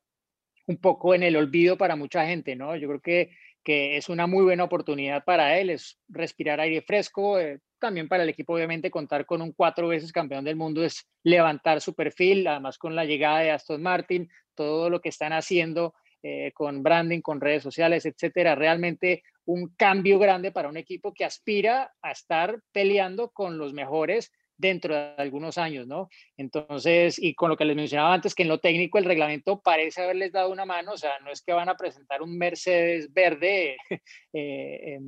un poco en el olvido para mucha gente, ¿no? Yo creo que, que es una muy buena oportunidad para él, es respirar aire fresco, eh, también para el equipo obviamente contar con un cuatro veces campeón del mundo es levantar su perfil, además con la llegada de Aston Martin, todo lo que están haciendo eh, con branding, con redes sociales, etcétera, realmente un cambio grande para un equipo que aspira a estar peleando con los mejores dentro de algunos años, ¿no? Entonces, y con lo que les mencionaba antes, que en lo técnico el reglamento parece haberles dado una mano, o sea, no es que van a presentar un Mercedes verde eh,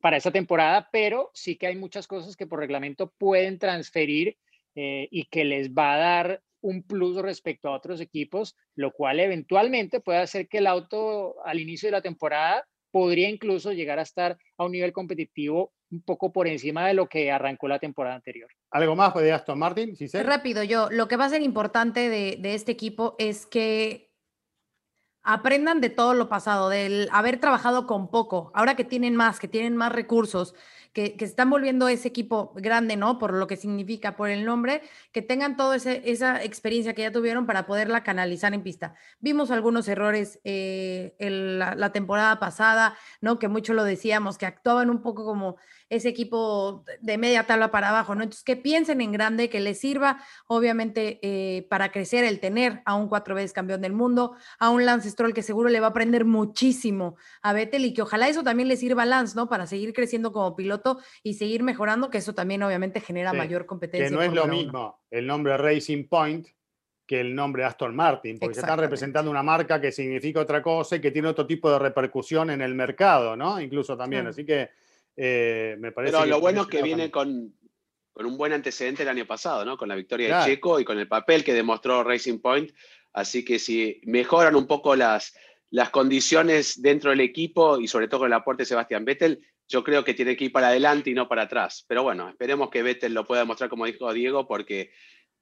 para esta temporada, pero sí que hay muchas cosas que por reglamento pueden transferir eh, y que les va a dar un plus respecto a otros equipos, lo cual eventualmente puede hacer que el auto al inicio de la temporada podría incluso llegar a estar a un nivel competitivo un poco por encima de lo que arrancó la temporada anterior. ¿Algo más de Aston Martin? ¿Sí sé? Rápido, yo, lo que va a ser importante de, de este equipo es que aprendan de todo lo pasado, del haber trabajado con poco, ahora que tienen más, que tienen más recursos, que, que están volviendo ese equipo grande, ¿no? Por lo que significa, por el nombre, que tengan toda esa experiencia que ya tuvieron para poderla canalizar en pista. Vimos algunos errores eh, la temporada pasada, ¿no? Que mucho lo decíamos, que actuaban un poco como ese equipo de media tabla para abajo, ¿no? Entonces, que piensen en grande, que les sirva, obviamente, eh, para crecer el tener a un cuatro veces campeón del mundo, a un Lance Stroll que seguro le va a aprender muchísimo a Vettel y que ojalá eso también le sirva a Lance, ¿no? Para seguir creciendo como piloto y seguir mejorando, que eso también obviamente genera Sí, mayor competencia. Que no es lo Fórmula 1. mismo el nombre Racing Point que el nombre Aston Martin, porque se están representando una marca que significa otra cosa y que tiene otro tipo de repercusión en el mercado, ¿no? Incluso también. Así que eh, me parece Pero lo bueno es que viene con, con un buen antecedente el año pasado, ¿no? Con la victoria Claro. de Checo y con el papel que demostró Racing Point. Así que si mejoran un poco las, las condiciones dentro del equipo y sobre todo con el aporte de Sebastián Vettel, yo creo que tiene que ir para adelante y no para atrás. Pero bueno, esperemos que Vettel lo pueda demostrar como dijo Diego, porque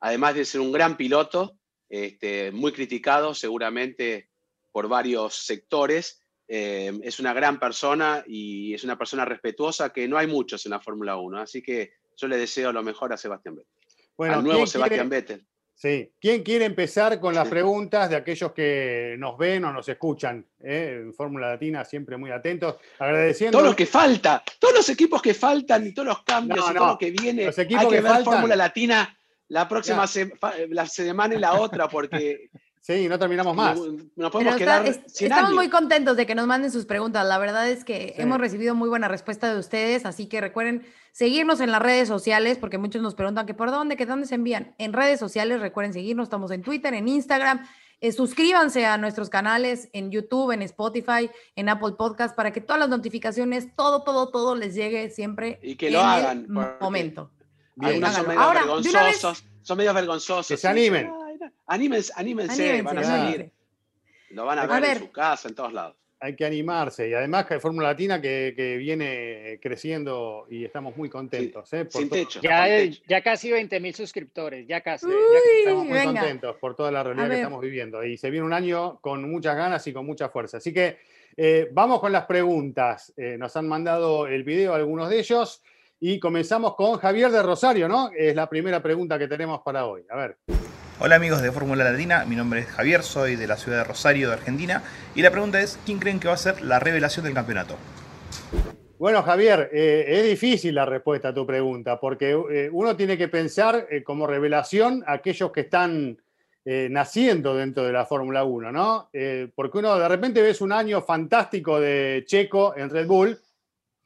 además de ser un gran piloto, este, muy criticado seguramente por varios sectores, eh, es una gran persona y es una persona respetuosa que no hay muchos en la Fórmula 1. Así que yo le deseo lo mejor a Sebastián Vettel. Bueno, al nuevo ¿quién Sebastián quiere- Vettel. Sí. ¿Quién quiere empezar con las preguntas de aquellos que nos ven o nos escuchan? eh? En Fórmula Latina, siempre muy atentos. Agradeciendo. Todo lo que falta, todos los equipos que faltan y todos los cambios No, y todo lo que viene. Los equipos Hay que, que ver faltan. Fórmula Latina la próxima se- la semana y la otra, porque Sí, no terminamos más. no- podemos está- quedar es- sin estamos años. muy contentos de que nos manden sus preguntas. La verdad es que Sí. hemos recibido muy buena respuesta de ustedes, así que recuerden seguirnos en las redes sociales, porque muchos nos preguntan que por dónde, que dónde se envían. En redes sociales, recuerden seguirnos, estamos en Twitter, en Instagram. Eh, suscríbanse a nuestros canales en YouTube, en Spotify, en Apple Podcast, para que todas las notificaciones, todo, todo, todo les llegue siempre Y que lo hagan, el momento. Algunos son medio Ahora, vez- vergonzosos. Son medio vergonzosos. Que se sí, animen. Anímense, anímense, Anímense, van a salir. Lo van a A ver, ver. en su casa, en todos lados. Hay que animarse. Y además que hay Fórmula Latina que, que viene creciendo y estamos muy contentos. ¿eh? Por Sin techo. Ya, con techo. ya casi 20 mil suscriptores, ya casi. Uy, Estamos muy venga. contentos por toda la realidad A que ver. estamos viviendo. Y se viene un año con muchas ganas y con mucha fuerza. Así que eh, vamos con las preguntas. Eh, nos han mandado el video algunos de ellos. Y comenzamos con Javier de Rosario, ¿no? Es la primera pregunta que tenemos para hoy. A ver. Hola amigos de Fórmula Latina, mi nombre es Javier, soy de la ciudad de Rosario, de Argentina, y la pregunta es, ¿quién creen que va a ser la revelación del campeonato? Bueno, Javier, eh, es difícil la respuesta a tu pregunta, porque eh, uno tiene que pensar eh, como revelación a aquellos que están eh, naciendo dentro de la Fórmula 1, ¿no? Eh, porque uno de repente ves un año fantástico de Checo en Red Bull,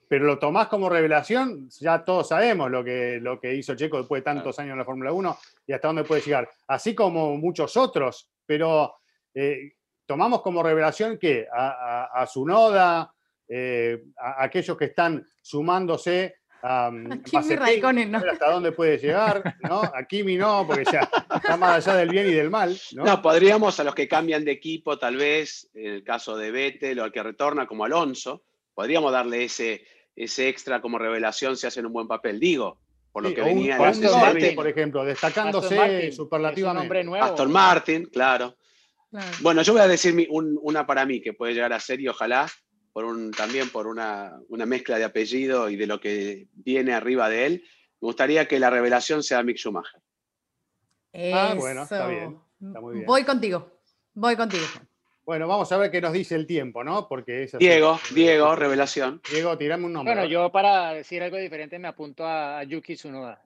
pero lo tomás como revelación, ya todos sabemos lo que, lo que hizo Checo después de tantos años en la Fórmula 1 y hasta dónde puede llegar, así como muchos otros, pero eh, tomamos como revelación que a, a, a Sunoda, eh, a, a aquellos que están sumándose a, A Kimi Raikkonen, ¿no? hasta dónde puede llegar, ¿no? A Kimi no, porque ya está más allá del bien y del mal, ¿no? No, podríamos a los que cambian de equipo, tal vez, en el caso de Vettel o al que retorna como Alonso, podríamos darle ese, ese extra como revelación si hacen un buen papel. Digo, por lo Sí, que venía un el Aston Norris, antecedente. por ejemplo, destacándose Martin, es un superlativamente. nombre nuevo. Aston Martin, claro. Claro. Bueno, yo voy a decir mi- un- una para mí que puede llegar a ser y ojalá por un, también por una, una mezcla de apellido y de lo que viene arriba de él. Me gustaría que la revelación sea Mick Schumacher. Ah, bueno, está Eso. bien, está muy bien. Voy contigo. Voy contigo. Bueno, vamos a ver qué nos dice el tiempo, ¿no? Porque es así. Diego, Diego, revelación. Diego, tirame un nombre. Bueno, yo para decir algo diferente me apunto a, Yuki Tsunoda.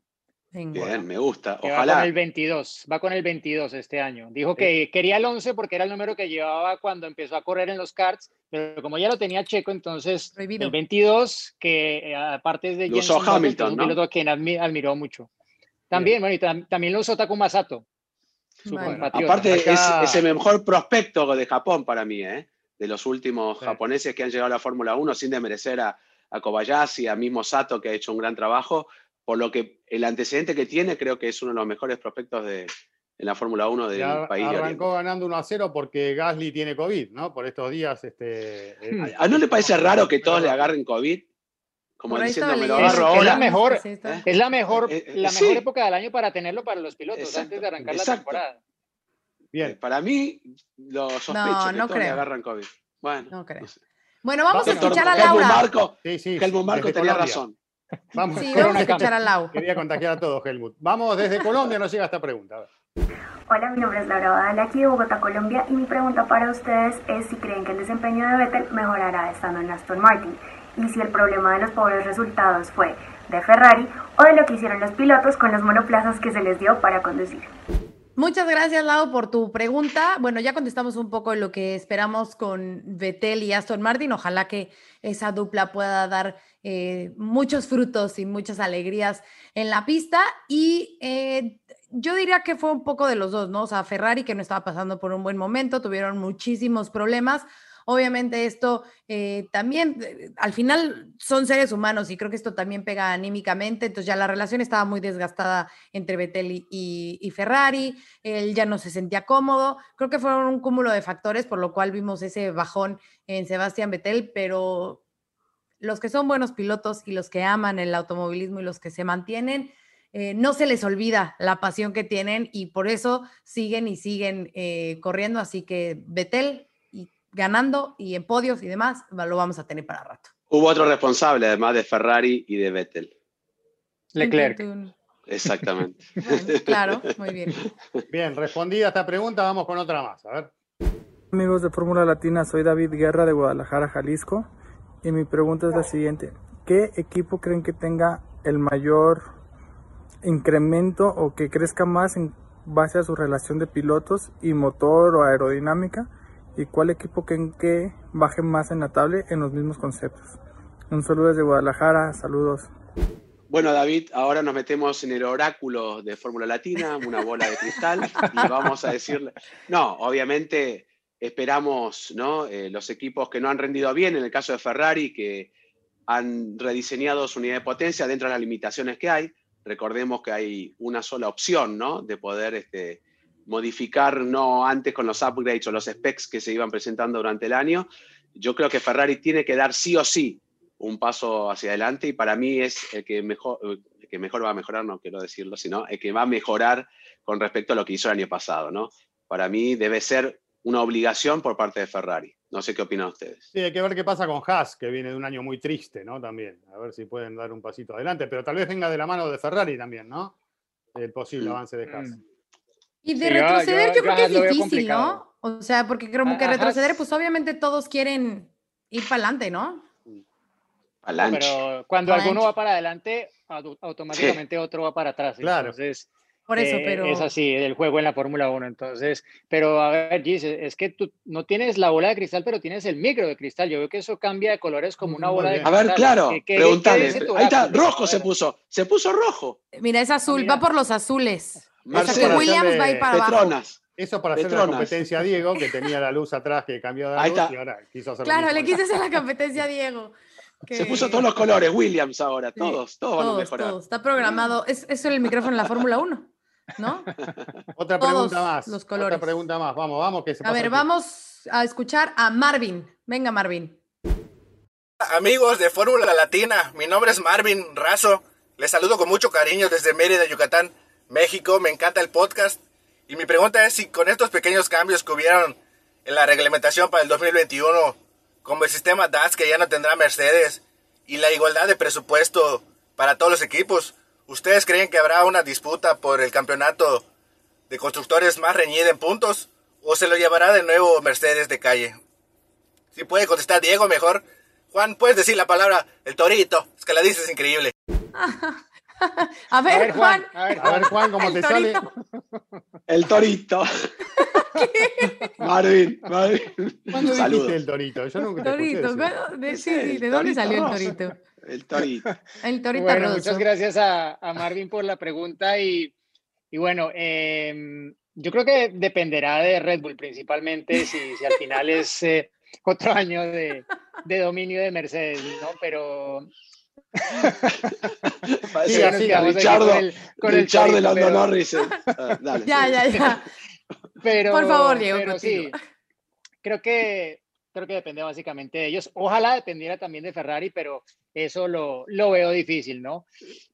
Bien, me gusta. que va con Ojalá. el 22, va con el 22 este año. Dijo que quería el 11 porque era el número que llevaba cuando empezó a correr en los karts, pero como ya lo tenía Checo, entonces el 22, que eh, aparte es de Lo usó Hamilton, que es un ¿no? piloto a quien admi- admiró mucho. También, bueno, y tam- también lo usó Takuma Sato, Aparte, es, Acá- es el mejor prospecto de Japón para mí, ¿eh? de los últimos Sí. japoneses que han llegado a la Fórmula 1 sin desmerecer a, a Kobayashi, a mismo Sato, que ha hecho un gran trabajo. Por lo que el antecedente que tiene, creo que es uno de los mejores prospectos de, en la Fórmula 1 del país de arrancó ganando 1 a 0 porque Gasly tiene COVID, ¿no? Por estos días. Este, eh, ¿A no le parece raro que todos le agarren COVID? Como diciendo, me lo agarro Es la ahora. mejor. ¿Eh? Es la mejor, Eh, eh, la sí. mejor época del año para tenerlo para los pilotos Exacto, antes de arrancar la temporada. bien. Para mí, lo sospecho No, que no todos le creo. agarran COVID. Bueno, No creo. no sé. Bueno, vamos a escuchar a Helmut Laura. Marco, Sí, sí. Helmut Marco tenía Colombia. razón. Vamos, Sí, vamos a escuchar a Lau. Quería contagiar a todos, Helmut. Vamos, desde Colombia nos llega esta pregunta. A ver. Hola, mi nombre es Laura Badal, aquí de Bogotá, Colombia, y mi pregunta para ustedes es si creen que el desempeño de Vettel mejorará estando en Aston Martin, y si el problema de los pobres resultados fue de Ferrari o de lo que hicieron los pilotos con los monoplazas que se les dio para conducir. Muchas gracias, Lau, por tu pregunta. Bueno, ya contestamos un poco lo que esperamos con Vettel y Aston Martin. Ojalá que esa dupla pueda dar eh, muchos frutos y muchas alegrías en la pista. Y eh, yo diría que fue un poco de los dos, ¿no? O sea, Ferrari que no estaba pasando por un buen momento, tuvieron muchísimos problemas. Obviamente esto eh, también, eh, al final son seres humanos y creo que esto también pega anímicamente, entonces ya la relación estaba muy desgastada entre Vettel y, Ferrari, él ya no se sentía cómodo, creo que fueron un cúmulo de factores por lo cual vimos ese bajón en Sebastián Vettel, pero los que son buenos pilotos y los que aman el automovilismo y los que se mantienen, eh, no se les olvida la pasión que tienen y por eso siguen y siguen corriendo. Así que Betel ganando y en podios y demás, lo vamos a tener para rato. Hubo otro responsable, además de Ferrari y de Vettel. Leclerc. Exactamente. Bueno, claro, muy bien. Bien, respondida esta pregunta, vamos con otra más. A ver. Amigos de Fórmula Latina, soy David Guerra de Guadalajara, Jalisco. Y mi pregunta es la siguiente. ¿Qué equipo creen que tenga el mayor incremento o que crezca más en base a su relación de pilotos y motor o aerodinámica? ¿Y cuál equipo creen que baje más en la tabla en los mismos conceptos? Un saludo desde Guadalajara, saludos. Bueno, David, ahora nos metemos en el oráculo de Fórmula Latina, una bola de cristal, y vamos a decirle, no, obviamente esperamos ¿no? Eh, los equipos que no han rendido bien, en el caso de Ferrari, que han rediseñado su unidad de potencia dentro de las limitaciones que hay. recordemos que hay una sola opción, ¿no? De poder este, modificar, no antes con los upgrades o los specs que se iban presentando durante el año. Yo creo que Ferrari tiene que dar sí o sí un paso hacia adelante y para mí es el que mejor, el que mejor va a mejorar, no quiero decirlo, sino el que va a mejorar con respecto a lo que hizo el año pasado, ¿no? Para mí debe ser una obligación por parte de Ferrari. No sé qué opinan ustedes. Sí, hay que ver qué pasa con Haas, que viene de un año muy triste, ¿no? También. A ver si pueden dar un pasito adelante, pero tal vez venga de la mano de Ferrari también, ¿no? El posible Mm. avance de Haas. Y de Sí, yo- retroceder yo, yo- creo que es difícil. ¿no? O sea, porque como que Ajá. retroceder, pues obviamente todos quieren ir para adelante, ¿no? Avalanche. Pero cuando Avalanche. alguno va para adelante, au- automáticamente otro va para atrás. Claro. Entonces, Por eso, eh, pero... es así el juego en la Fórmula 1. Entonces, pero a ver, Gis, es que tú no tienes la bola de cristal, pero tienes el micro de cristal. Yo veo que eso cambia de colores como una bola de bien. A cristal. ver, claro, ¿Qué- qué- qué preguntale. dice tu Ahí está, rojo se puso, se puso rojo. Mira, es azul, mira. va por los azules. Marcelo, Williams va a ir para abajo. Eso para hacer la competencia a Diego, que tenía la luz atrás que cambió de Ahí luz está. y ahora quiso hacer Claro, le quise hacer la competencia a Diego. Se puso todos los colores, Williams ahora, todos, todos van a Todos, mejorar. todos. Está programado. Es, es el micrófono en la Fórmula 1, ¿no? Otra todos pregunta más. los colores. Otra pregunta más. Vamos, vamos, que se A ver, vamos a escuchar a Marvin. Venga, Marvin. Amigos de Fórmula Latina, mi nombre es Marvin Razo. Les saludo con mucho cariño desde Mérida, Yucatán, México. Me encanta el podcast. Y mi pregunta es si con estos pequeños cambios que hubieron en la reglamentación para el 2021, como el sistema DAS que ya no tendrá Mercedes y la igualdad de presupuesto para todos los equipos, ¿ustedes creen que habrá una disputa por el campeonato de constructores más reñida en puntos? ¿O se lo llevará de nuevo Mercedes de calle? Si puede contestar Diego mejor. Juan, puedes decir la palabra el torito. Es que la dices increíble. A ver, A ver, Juan. Juan, a ver, A ver, Juan, ¿cómo te sale? torito. El torito. Marvin, Marvin. ¿Cuándo Saludos. dijiste el torito? Yo nunca te escuché Torito. ¿cuándo- de, sí, sí, ¿de dónde torito salió el torito? El torito. El torito Bueno, roso. muchas gracias a, a Marvin por la pregunta y, y bueno, em, yo creo que dependerá de Red Bull principalmente si, si al final es eh, otro año de, de dominio de Mercedes, ¿no? Pero Aquí Richardo, con el- con el Richard de pero- Norris. eh. Ah, dale, Ya, sí. ya, ya. pero, Por favor, Diego, pero sí, creo que, creo que depende básicamente de ellos. Ojalá dependiera también de Ferrari, pero eso lo, lo veo difícil, ¿no?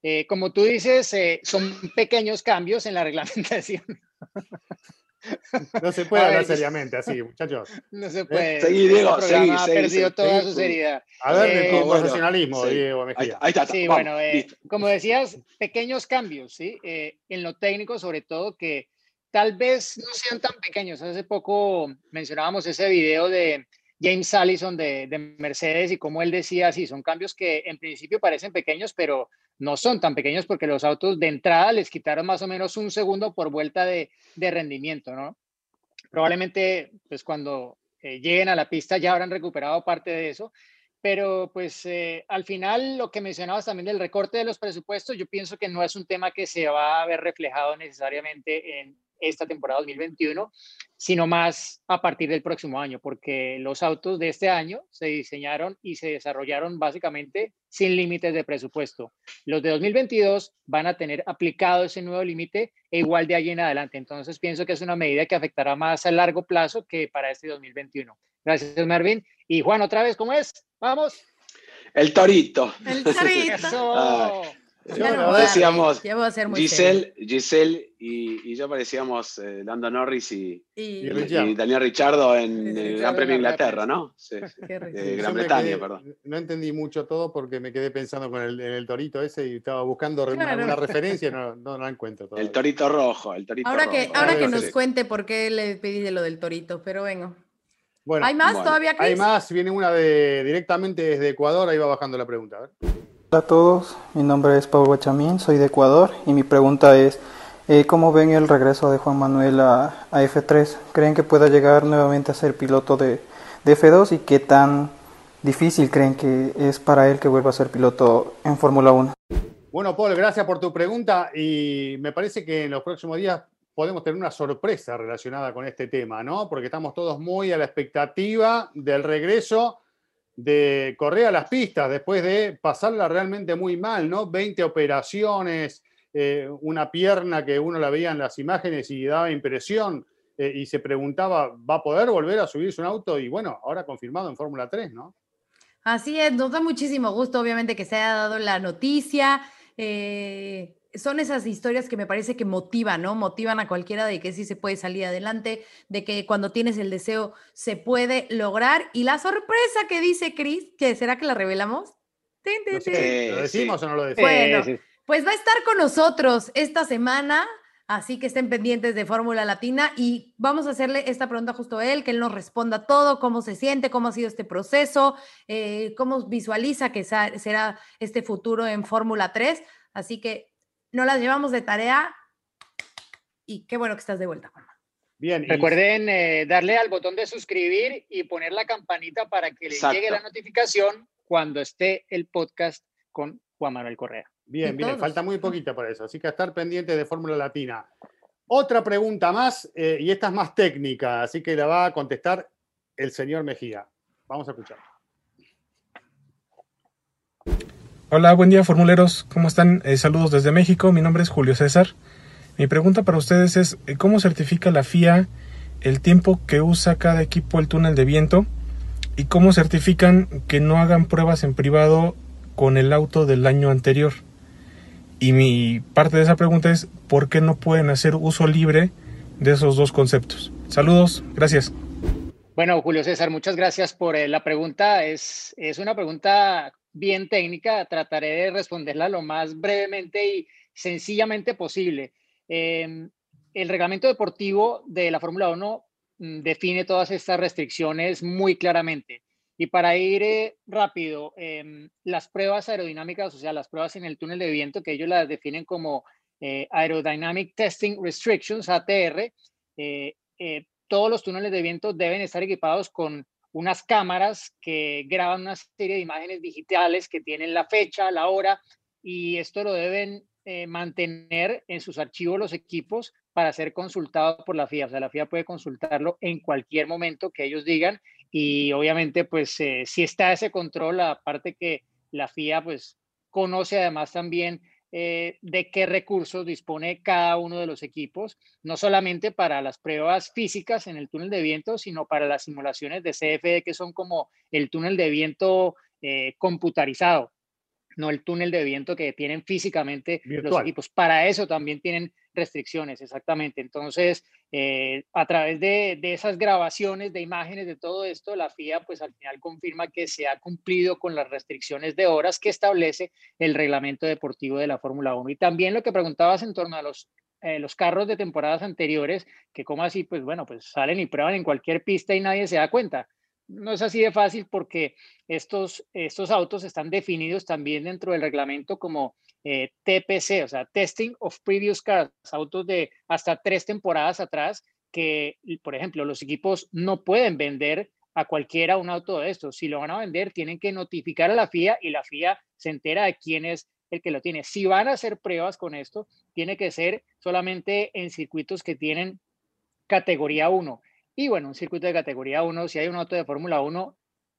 Eh, como tú dices, eh, son pequeños cambios en la reglamentación. No se puede hablar seriamente así, muchachos. No se puede. seguí, este Diego, seguí, ha perdido seguí, toda seguí. su seriedad. A ver, Eh, tu bueno, profesionalismo, sí. Diego Ahí Mejía. está, ahí está. Sí, vamos, bueno, eh, como decías, pequeños cambios, ¿sí? Eh, en lo técnico, sobre todo, que tal vez no sean tan pequeños. Hace poco mencionábamos ese video de James Allison de, de Mercedes y como él decía, sí, son cambios que en principio parecen pequeños, pero no son tan pequeños porque los autos de entrada les quitaron más o menos un segundo por vuelta de, rendimiento, ¿no? Probablemente, pues cuando eh, lleguen a la pista ya habrán recuperado parte de eso, pero pues eh, al final lo que mencionabas también del recorte de los presupuestos, yo pienso que no es un tema que se va a ver reflejado necesariamente en esta temporada 2021, sino más a partir del próximo año, porque los autos de este año se diseñaron y se desarrollaron básicamente sin límites de presupuesto. Los de 2022 van a tener aplicado ese nuevo límite e igual de allí en adelante. Entonces pienso que es una medida que afectará más a largo plazo que para este 2021. Gracias, Marvin. Y Juan, otra vez, ¿cómo es? Vamos. El torito. El torito. Eso. Ah, Yo, no a decíamos, ser muy. Giselle, Giselle y, y yo parecíamos eh, Lando Norris y, Y, Y y Richard. Daniel Richardo en el Richardo Gran Premio de Inglaterra, ¿no? Sí. Eh, Gran Bretaña, quedé- perdón. No entendí mucho todo porque me quedé pensando con el, en el torito ese y estaba buscando Claro. alguna referencia y no, no la encuentro todavía. El torito rojo, el torito Ahora rojo. que, ahora que nos cuente por qué le pedí de lo del torito, pero vengo. Bueno, ¿Hay más bueno, todavía, Chris? hay más, viene una de directamente desde Ecuador, ahí va bajando la pregunta. a ver. Hola a todos, mi nombre es Pablo Guachamín, soy de Ecuador y mi pregunta es, eh, ¿cómo ven el regreso de Juan Manuel a, a F3? ¿Creen que pueda llegar nuevamente a ser piloto de, de F2 y qué tan difícil creen que es para él que vuelva a ser piloto en Fórmula 1? Bueno, Paul, gracias por tu pregunta y me parece que en los próximos días podemos tener una sorpresa relacionada con este tema, ¿no? Porque estamos todos muy a la expectativa del regreso de Correa a las pistas después de pasarla realmente muy mal, ¿no? 20 operaciones, eh, una pierna que uno la veía en las imágenes y daba impresión eh, y se preguntaba, ¿va a poder volver a subirse un auto? Y bueno, ahora confirmado en Fórmula 3, ¿no? Así es, nos da muchísimo gusto, obviamente, que se haya dado la noticia. Eh, son esas historias que me parece que motivan, ¿no? Motivan a cualquiera de que sí se puede salir adelante, de que cuando tienes el deseo se puede lograr. Y la sorpresa que dice Chris, que será que la revelamos. ¿Lo decimos o no lo decimos? Bueno, pues va a estar con nosotros esta semana. Así que estén pendientes de Fórmula Latina y vamos a hacerle esta pregunta justo a él, que él nos responda todo, cómo se siente, cómo ha sido este proceso, eh, cómo visualiza que será este futuro en Fórmula 3. Así que no las llevamos de tarea y qué bueno que estás de vuelta, Juanma. Bien. Recuerden eh, darle al botón de suscribir y poner la campanita para que les llegue la notificación cuando esté el podcast con Juan Manuel Correa. Bien, bien, falta muy poquito para eso, así que a estar pendiente de Fórmula Latina. Otra pregunta más, eh, y esta es más técnica, así que la va a contestar el señor Mejía. Vamos a escuchar. Hola, buen día formuleros, ¿cómo están? Eh, saludos desde México, mi nombre es Julio César. Mi pregunta para ustedes es, eh, ¿cómo certifica la FIA el tiempo que usa cada equipo el túnel de viento? ¿Y cómo certifican que no hagan pruebas en privado con el auto del año anterior? Y mi parte de esa pregunta es, ¿por qué no pueden hacer uso libre de esos dos conceptos? Saludos, gracias. Bueno, Julio César, muchas gracias por eh, la pregunta. Es, es una pregunta bien técnica, trataré de responderla lo más brevemente y sencillamente posible. Em, el reglamento deportivo de la Fórmula 1 mm, define todas estas restricciones muy claramente. Y para ir eh, rápido, em, las pruebas aerodinámicas, o sea, las pruebas en el túnel de viento, que ellos las definen como eh, Aerodynamic Testing Restrictions, ATR, eh, todos los túneles de viento deben estar equipados con unas cámaras que graban una serie de imágenes digitales que tienen la fecha, la hora, y esto lo deben eh, mantener en sus archivos los equipos para ser consultado por la FIA. O sea, la FIA puede consultarlo en cualquier momento que ellos digan y obviamente pues eh, si está ese control, aparte que la FIA pues conoce además también eh, de qué recursos dispone cada uno de los equipos, no solamente para las pruebas físicas en el túnel de viento, sino para las simulaciones de CFD, que son como el túnel de viento eh, computarizado, no el túnel de viento que tienen físicamente los equipos. Para eso también tienen restricciones, exactamente. Entonces, eh, a través de, esas grabaciones de imágenes de todo esto, la FIA pues al final confirma que se ha cumplido con las restricciones de horas que establece el reglamento deportivo de la Fórmula 1. Y también lo que preguntabas en torno a los, eh, los carros de temporadas anteriores, que como así, pues bueno, pues salen y prueban en cualquier pista y nadie se da cuenta no es así de fácil porque estos, estos autos están definidos también dentro del reglamento como eh, TPC, o sea, Testing of Previous Cars, autos de hasta tres temporadas atrás, que, por ejemplo, los equipos no pueden vender a cualquiera un auto de estos. Si lo van a vender, tienen que notificar a la FIA y la FIA se entera de quién es el que lo tiene. Si van a hacer pruebas con esto, tiene que ser solamente en circuitos que tienen categoría 1. Y bueno, un circuito de categoría 1, si hay un auto de Fórmula 1,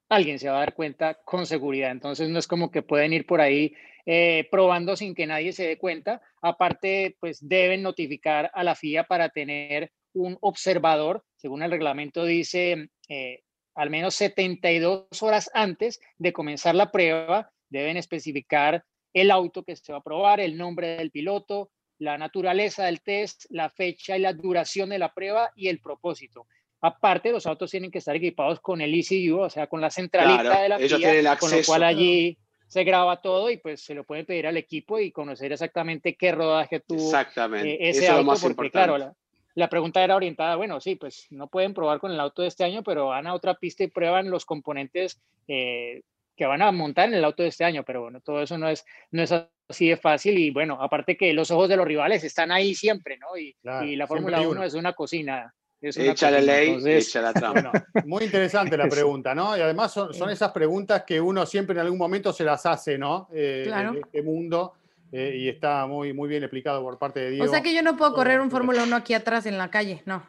alguien se va a dar cuenta con seguridad. Entonces no es como que pueden ir por ahí eh, probando sin que nadie se dé cuenta. Aparte, pues deben notificar a la FIA para tener un observador, según el reglamento dice, eh, al menos 72 horas antes de comenzar la prueba, deben especificar el auto que se va a probar, el nombre del piloto, la naturaleza del test, la fecha y la duración de la prueba y el propósito. Aparte, los autos tienen que estar equipados con el ECU, o sea, con la centralita de la FIA, con lo cual allí se graba todo y pues se lo pueden pedir al equipo y conocer exactamente qué rodaje tuvo exactamente. Eh, ese auto, porque claro, la, pregunta era orientada, bueno, sí, pues no pueden probar con el auto de este año, pero van a otra pista y prueban los componentes eh, que van a montar en el auto de este año, pero bueno, todo eso no es, no es así de fácil y bueno, aparte que los ojos de los rivales están ahí siempre, ¿no? Y, y la Fórmula 1 es una cocina, Echa la ley, echa la trampa. muy interesante la pregunta, ¿no? Y además son, son, esas preguntas que uno siempre en algún momento se las hace, ¿no? Eh, En este mundo. Eh, y está muy, muy bien explicado por parte de Diego. O sea que yo no puedo correr un Fórmula 1 aquí atrás en la calle, no.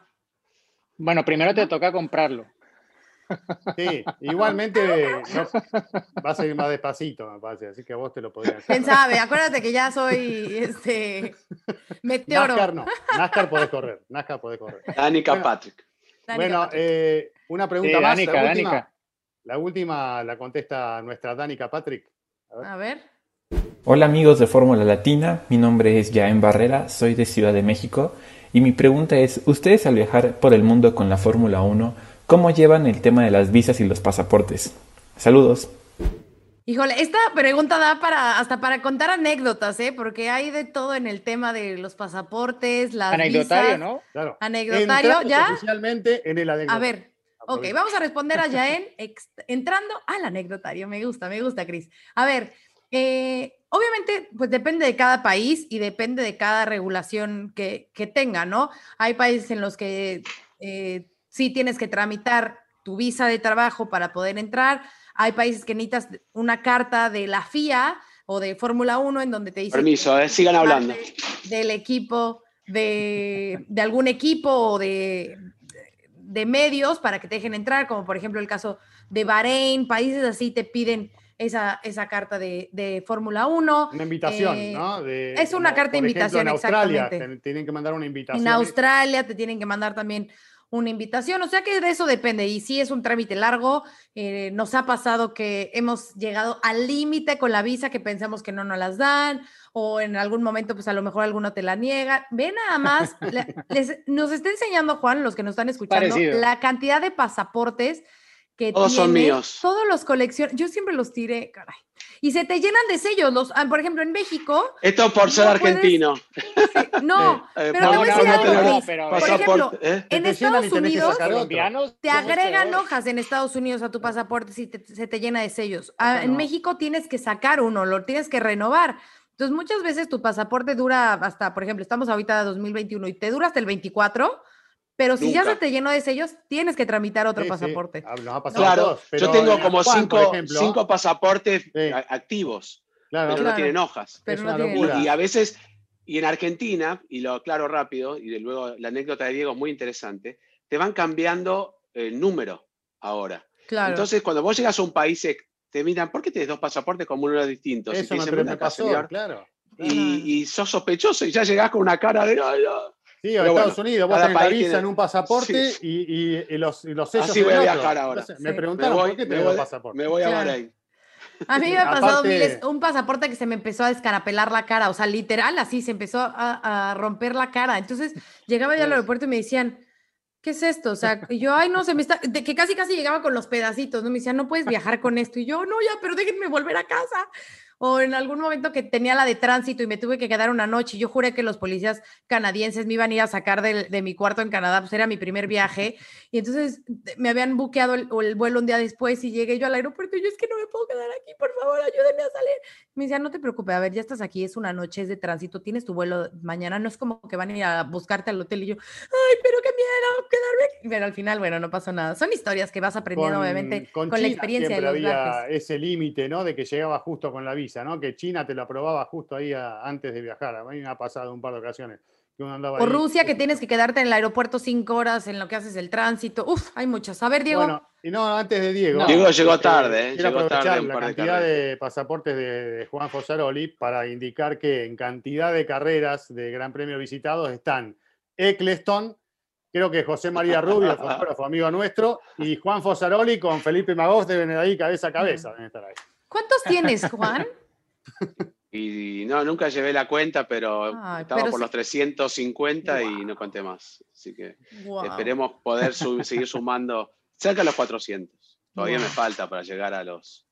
Bueno, primero te toca comprarlo. Sí, igualmente no, vas a ir más despacito, me parece, así que vos te lo podrías. ¿Quién sabe? Acuérdate que ya soy este meteoro. NASCAR no, NASCAR podés correr, NASCAR podés correr. Danica Bueno, Patrick. Danica Bueno, Patrick. eh, una pregunta Sí, más. Danica, la, última, Danica. la última la contesta nuestra Danica Patrick. A ver. Hola amigos de Fórmula Latina, mi nombre es Jaén Barrera, soy de Ciudad de México y mi pregunta es, ¿ustedes al viajar por el mundo con la Fórmula 1, cómo llevan el tema de las visas y los pasaportes? Saludos. Híjole, esta pregunta da para hasta para contar anécdotas, ¿eh? Porque hay de todo en el tema de los pasaportes, las Anecdotario, visas. ¿no? Claro. Anecdotario, Entramos ¿ya? oficialmente en el A anecdotario. ver, ok, vamos a responder a Yael entrando al anecdotario. Me gusta, me gusta, Cris. A ver, eh, obviamente, pues depende de cada país y depende de cada regulación que, que tenga, ¿no? Hay países en los que eh, sí tienes que tramitar tu visa de trabajo para poder entrar. Hay países que necesitas una carta de la FIA o de Fórmula 1 en donde te dice Permiso, eh, sigan hablando. del equipo, de, de algún equipo o de, de medios para que te dejen entrar, como por ejemplo el caso de Bahrein, países así te piden esa, esa carta de, de Fórmula 1. Una invitación, Eh, ¿no? De- es una como, carta de ejemplo, invitación, en Australia exactamente. te- tienen que mandar una invitación. En Australia te tienen que mandar también una invitación, o sea que de eso depende. Y sí es un trámite largo, eh, nos ha pasado que hemos llegado al límite con la visa que pensamos que no nos las dan, o en algún momento pues a lo mejor alguno te la niega. Ve nada más, les- nos está enseñando Juan, los que nos están escuchando, Parecido. la cantidad de pasaportes que Todos son tiene, míos. Todos los colecciones, yo siempre los tiré, caray. Y se te llenan de sellos, los, ah, por ejemplo, en México, Esto por ser puedes- argentino. no, Eh, pero te voy a por decir no algo, pero- Por ejemplo, ¿eh? en Estados Unidos te agregan hojas en Estados Unidos a tu pasaporte si te- se te llena de sellos. Ah, en no. México tienes que sacar uno, lo tienes que renovar. Entonces, muchas veces tu pasaporte dura hasta, por ejemplo, estamos ahorita a 2021 y te dura hasta el 24, pero si ya se te llenó de sellos, tienes que tramitar otro Sí, sí, pasaporte. ah, nos ha pasado a Claro, pero yo tengo en como Juan, cinco, cinco pasaportes Sí. activos, Claro, pero Claro. no tienen hojas. Pero es no una tiene- locura. Y a veces, y en Argentina, y lo aclaro rápido, y de luego la anécdota de Diego es muy interesante, te van cambiando el número ahora. Claro. Entonces, cuando vos llegas a un país, eh, te miran, ¿por qué tenés dos pasaportes con números distintos? Y Eso te me, dicen, pero "Ven me acá, pasó, señor". claro. Y, y sos sospechoso y ya llegás con una cara de... "Ay, no". Sí, a Pero Estados bueno, Unidos, vos tenés la visa tiene- en un pasaporte Sí. y, y- y los, y los sellos Así en voy a otro. viajar ahora. Entonces, me preguntaron, Me voy- ¿por qué me tenés voy- dos pasaportes? Me voy a Claro. Bahrein. A mí me ha pasado Aparte- miles, un pasaporte que se me empezó a descarapelar la cara, o sea, literal, así se empezó a, a romper la cara. Entonces llegaba yo al aeropuerto y me decían, ¿qué es esto? O sea, y yo, ay, no, se me está, de que casi casi llegaba con los pedacitos, ¿no? Me decían, no puedes viajar con esto. Y yo, no, ya, pero déjenme volver a casa. O en algún momento que tenía la de tránsito y me tuve que quedar una noche. y Yo juré que los policías canadienses me iban a ir a sacar del- de, mi cuarto en Canadá, pues era mi primer viaje. Y entonces de- me habían buqueado el, el vuelo un día después y llegué yo al aeropuerto y yo es que no me puedo quedar aquí, por favor, ayúdenme a salir. Me decían, no te preocupes, a ver, ya estás aquí, es una noche, es de tránsito, tienes tu vuelo mañana, no es como que van a ir a buscarte al hotel y yo, ay, pero qué miedo quedarme aquí". Pero al final, bueno, no pasó nada. Son historias que vas aprendiendo, obviamente, con, la China experiencia de los había viajes. ese límite, ¿no? De que llegaba justo con la visa, ¿no? Que China te lo aprobaba justo ahí a- antes de viajar. A mí me ha pasado un par de ocasiones. Que uno andaba O ahí. Rusia, que tienes que quedarte en el aeropuerto cinco horas en lo que haces el tránsito. Uf, hay muchas. A ver, Diego. Bueno, y no, antes de Diego. Diego llegó eh, tarde, eh, quiero llegó tarde aprovechar un la de cantidad carreras. de pasaportes de, de Juan Fosaroli para indicar que en cantidad de carreras de Gran Premio visitados están Eccleston, creo que José María Rubio, fotógrafo amigo nuestro, y Juan Fosaroli con Felipe Magós deben ir ahí cabeza a cabeza. Deben estar ahí. ¿Cuántos tienes, Juan? Y no, nunca llevé la cuenta, pero Ay, estaba pero por los 350 y no conté más. Así que esperemos poder seguir sumando cerca de los 400. Todavía me falta para llegar a los,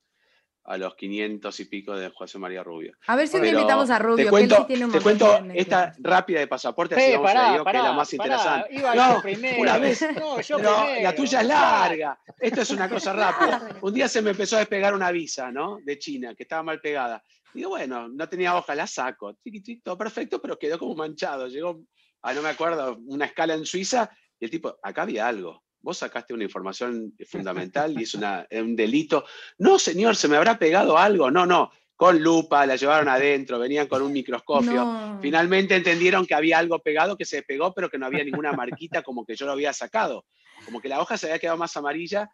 a los 500 y pico de José María Rubio. A ver si un día Pero invitamos a Rubio, te que cuento, él sí tiene un te cuento esta rápida de pasaporte, así vamos a pará, que es la más pará, interesante. iba no, yo primero. una vez, No, yo pero primero. la tuya es larga. Esto es una cosa rápida. Un día se me empezó a despegar una visa, ¿no? De China, que estaba mal pegada. Digo, bueno, no tenía hoja, la saco. Todo perfecto, pero quedó como manchado. Llegó, a no me acuerdo, una escala en Suiza y el tipo, acá había algo. Vos sacaste una información fundamental y es una, un delito. No, señor, se me habrá pegado algo. No, no. Con lupa, la llevaron adentro, venían con un microscopio. No. Finalmente entendieron que había algo pegado que se despegó, pero que no había ninguna marquita como que yo lo había sacado. Como que la hoja se había quedado más amarilla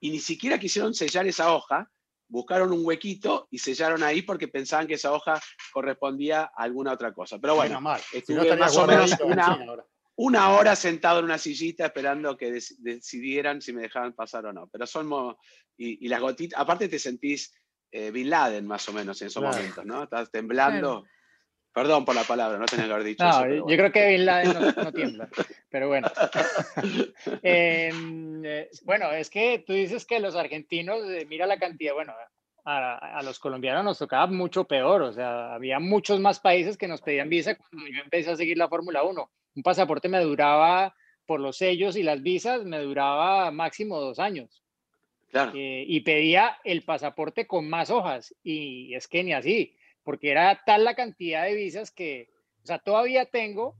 y ni siquiera quisieron sellar esa hoja, buscaron un huequito y sellaron ahí porque pensaban que esa hoja correspondía a alguna otra cosa. Pero bueno, Menos mal. Si estuve no más o menos una. Una hora sentado en una sillita esperando que dec- decidieran si me dejaban pasar o no. Pero son... Y, y las gotitas... Aparte te sentís eh, Bin Laden más o menos en esos Claro. momentos, ¿no? Estás temblando. Perdón por la palabra, no tenía que haber dicho No, eso. yo bueno. creo que Bin Laden no, no tiembla, pero bueno. Em, eh, bueno, es que tú dices que los argentinos, eh, mira la cantidad, bueno, a, a los colombianos nos tocaba mucho peor, o sea, había muchos más países que nos pedían visa cuando yo empecé a seguir la Fórmula 1. Un pasaporte me duraba, por los sellos y las visas, me duraba máximo dos años. Claro. Eh, y pedía el pasaporte con más hojas, y es que ni así, porque era tal la cantidad de visas que, o sea, todavía tengo,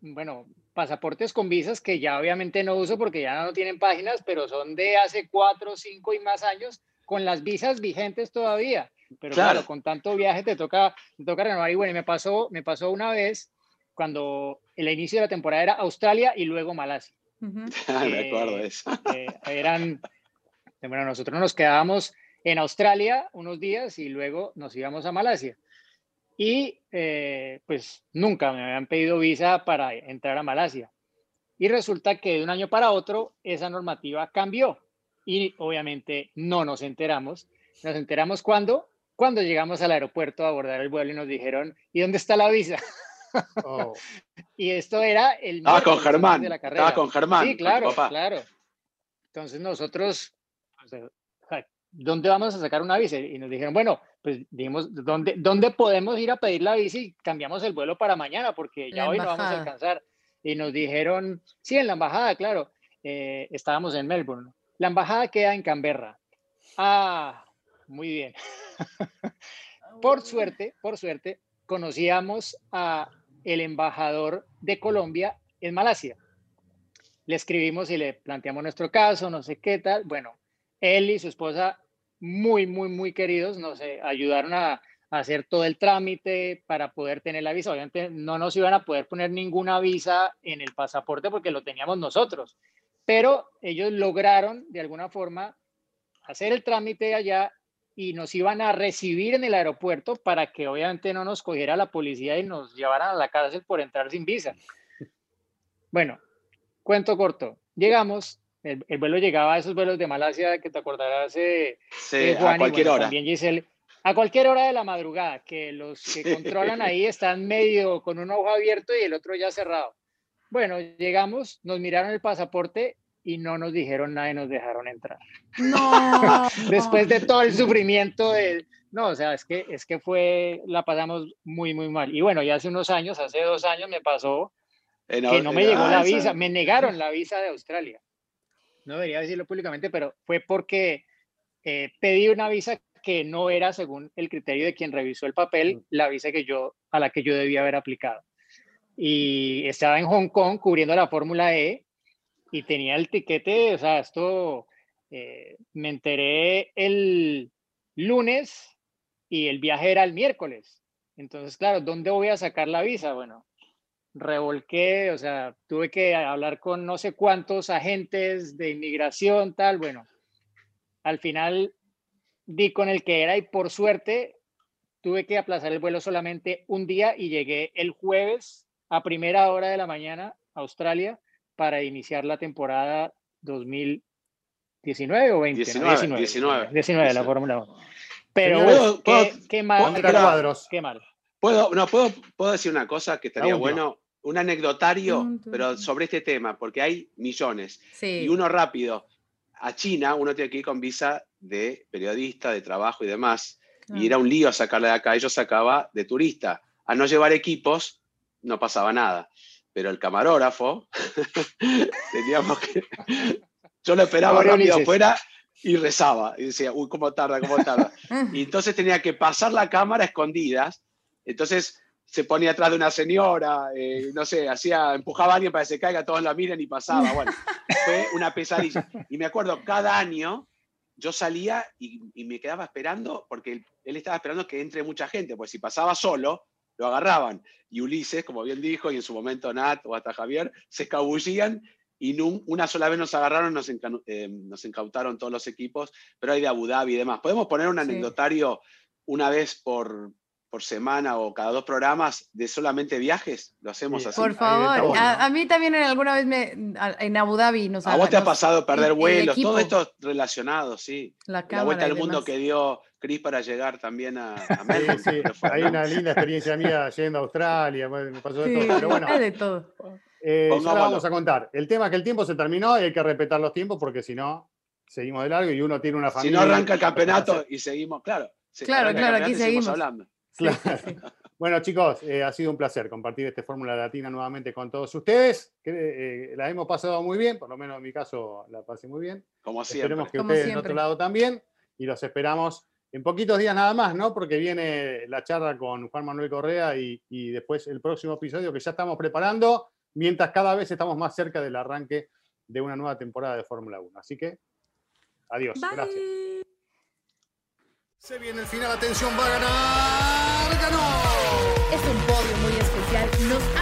bueno, pasaportes con visas que ya obviamente no uso porque ya no tienen páginas, pero son de hace cuatro, cinco y más años, con las visas vigentes todavía. Pero claro, Claro. con tanto viaje te toca, te toca renovar. Y bueno, y me pasó, me pasó una vez cuando el inicio de la temporada era Australia y luego Malasia. Ujú. me acuerdo de Eh, eso. eh, eran, bueno, nosotros nos quedábamos en Australia unos días y luego nos íbamos a Malasia. Y eh, pues nunca me habían pedido visa para entrar a Malasia. Y resulta que de un año para otro esa normativa cambió y obviamente no nos enteramos. Nos enteramos cuando, cuando llegamos al aeropuerto a abordar el vuelo y nos dijeron, ¿y dónde está la visa? Oh, Y esto era el Estaba con Germán, de la estaba carrera. con Germán, Sí, claro, papá. claro. Entonces nosotros, o sea, ¿dónde vamos a sacar una visa? Y nos dijeron, bueno, pues dijimos, ¿dónde, ¿dónde podemos ir a pedir la visa y cambiamos el vuelo para mañana? Porque ya La hoy no vamos a alcanzar. Y nos dijeron, sí, en la embajada, claro. Eh, estábamos en Melbourne. La embajada queda en Canberra. Ah, muy bien. por suerte, por suerte, conocíamos a el embajador de Colombia en Malasia. Le escribimos y le planteamos nuestro caso, no sé qué tal. Bueno, él y su esposa, muy, muy, muy queridos, nos eh, ayudaron a, a hacer todo el trámite para poder tener la visa. Obviamente no nos iban a poder poner ninguna visa en el pasaporte porque lo teníamos nosotros, pero ellos lograron de alguna forma hacer el trámite allá y nos iban a recibir en el aeropuerto para que obviamente no nos cogiera la policía y nos llevaran a la cárcel por entrar sin visa. Bueno, cuento corto. Llegamos, el, el vuelo llegaba a esos vuelos de Malasia que te acordarás, eh, Sí, eh, a Juan, cualquier bueno, hora. También Giselle, a cualquier hora de la madrugada, que los que Sí. controlan ahí están medio con un ojo abierto y el otro ya cerrado. Bueno, llegamos, nos miraron el pasaporte y no nos dijeron nada y nos dejaron entrar. No. Después de todo el sufrimiento de... No, o sea, es que, es que fue, la pasamos muy, muy mal. Y bueno, ya hace unos años, hace dos años me pasó En que no me llegó la esa- visa, me negaron la visa de Australia. No debería decirlo públicamente, pero fue porque eh, pedí una visa que no era según el criterio de quien revisó el papel, la visa que yo, a la que yo debía haber aplicado. Y estaba en Hong Kong cubriendo la Fórmula E y tenía el tiquete, o sea, esto eh, me enteré el lunes y el viaje era el miércoles. Entonces, claro, ¿dónde voy a sacar la visa? Bueno, revolqué, o sea, tuve que hablar con no sé cuántos agentes de inmigración, tal, bueno, al final di con el que era y por suerte tuve que aplazar el vuelo solamente un día y llegué el jueves a primera hora de la mañana a Australia para iniciar la temporada 2019 o 20, ¿no? 19, 19, 19 de la 19. Fórmula 1. Pero bueno, qué, ¿puedo- qué mal, puedo- qué mal, cuadros. qué mal. ¿Puedo, no, puedo, puedo decir una cosa que estaría bueno, un anecdotario, pero sobre este tema, porque hay millones. Sí. Y uno rápido. A China uno tiene que ir con visa de periodista, de trabajo y demás. Y era un lío sacarla de acá. Yo sacaba de turista. A no llevar equipos, no pasaba nada. Pero el camarógrafo, teníamos que... Yo lo esperaba rápido afuera y rezaba. Y decía, uy, cómo tarda, cómo tarda. Y entonces tenía que pasar la cámara a escondidas. Entonces se ponía atrás de una señora, eh, no sé, hacía, empujaba a alguien para que se caiga, todos la miran y pasaba. Bueno, fue una pesadilla. Y me acuerdo, cada año yo salía y, y me quedaba esperando, porque él, él estaba esperando que entre mucha gente, pues si pasaba solo, lo agarraban. Y Ulises, como bien dijo, y en su momento Nat o hasta Javier, se escabullían y una sola vez nos agarraron, nos, eh, nos incautaron todos los equipos, pero hay de Abu Dhabi y demás. ¿Podemos poner un anecdotario una vez por, por semana o cada dos programas de solamente viajes? Lo hacemos así. Por favor, a, mí también alguna vez me, en Abu Dhabi nos A vos te ha pasado perder vuelos, todo esto relacionado, sí. La, vuelta al mundo que dio Cris para llegar también a, a Sí, Hay una linda experiencia mía yendo a Australia, me pasó de todo, pero bueno. de todo. Eh, ya vamos a contar. El tema es que el tiempo se terminó y hay que respetar los tiempos porque si no, seguimos de largo y uno tiene una familia. Si no arranca el campeonato y seguimos, claro. Claro, claro, aquí seguimos. hablando. bueno, chicos, eh, ha sido un placer compartir este Fórmula Latina nuevamente con todos ustedes. Que, eh, la hemos pasado muy bien, por lo menos en mi caso la pasé muy bien. Como siempre. Esperemos que ustedes en otro lado también. Y los esperamos en poquitos días nada más, ¿no? Porque viene la charla con Juan Manuel Correa y, y después el próximo episodio que ya estamos preparando mientras cada vez estamos más cerca del arranque de una nueva temporada de Fórmula 1. Así que, adiós. Gracias. Se viene el final, atención, va a ganar, ganó. Es un podio muy especial, nos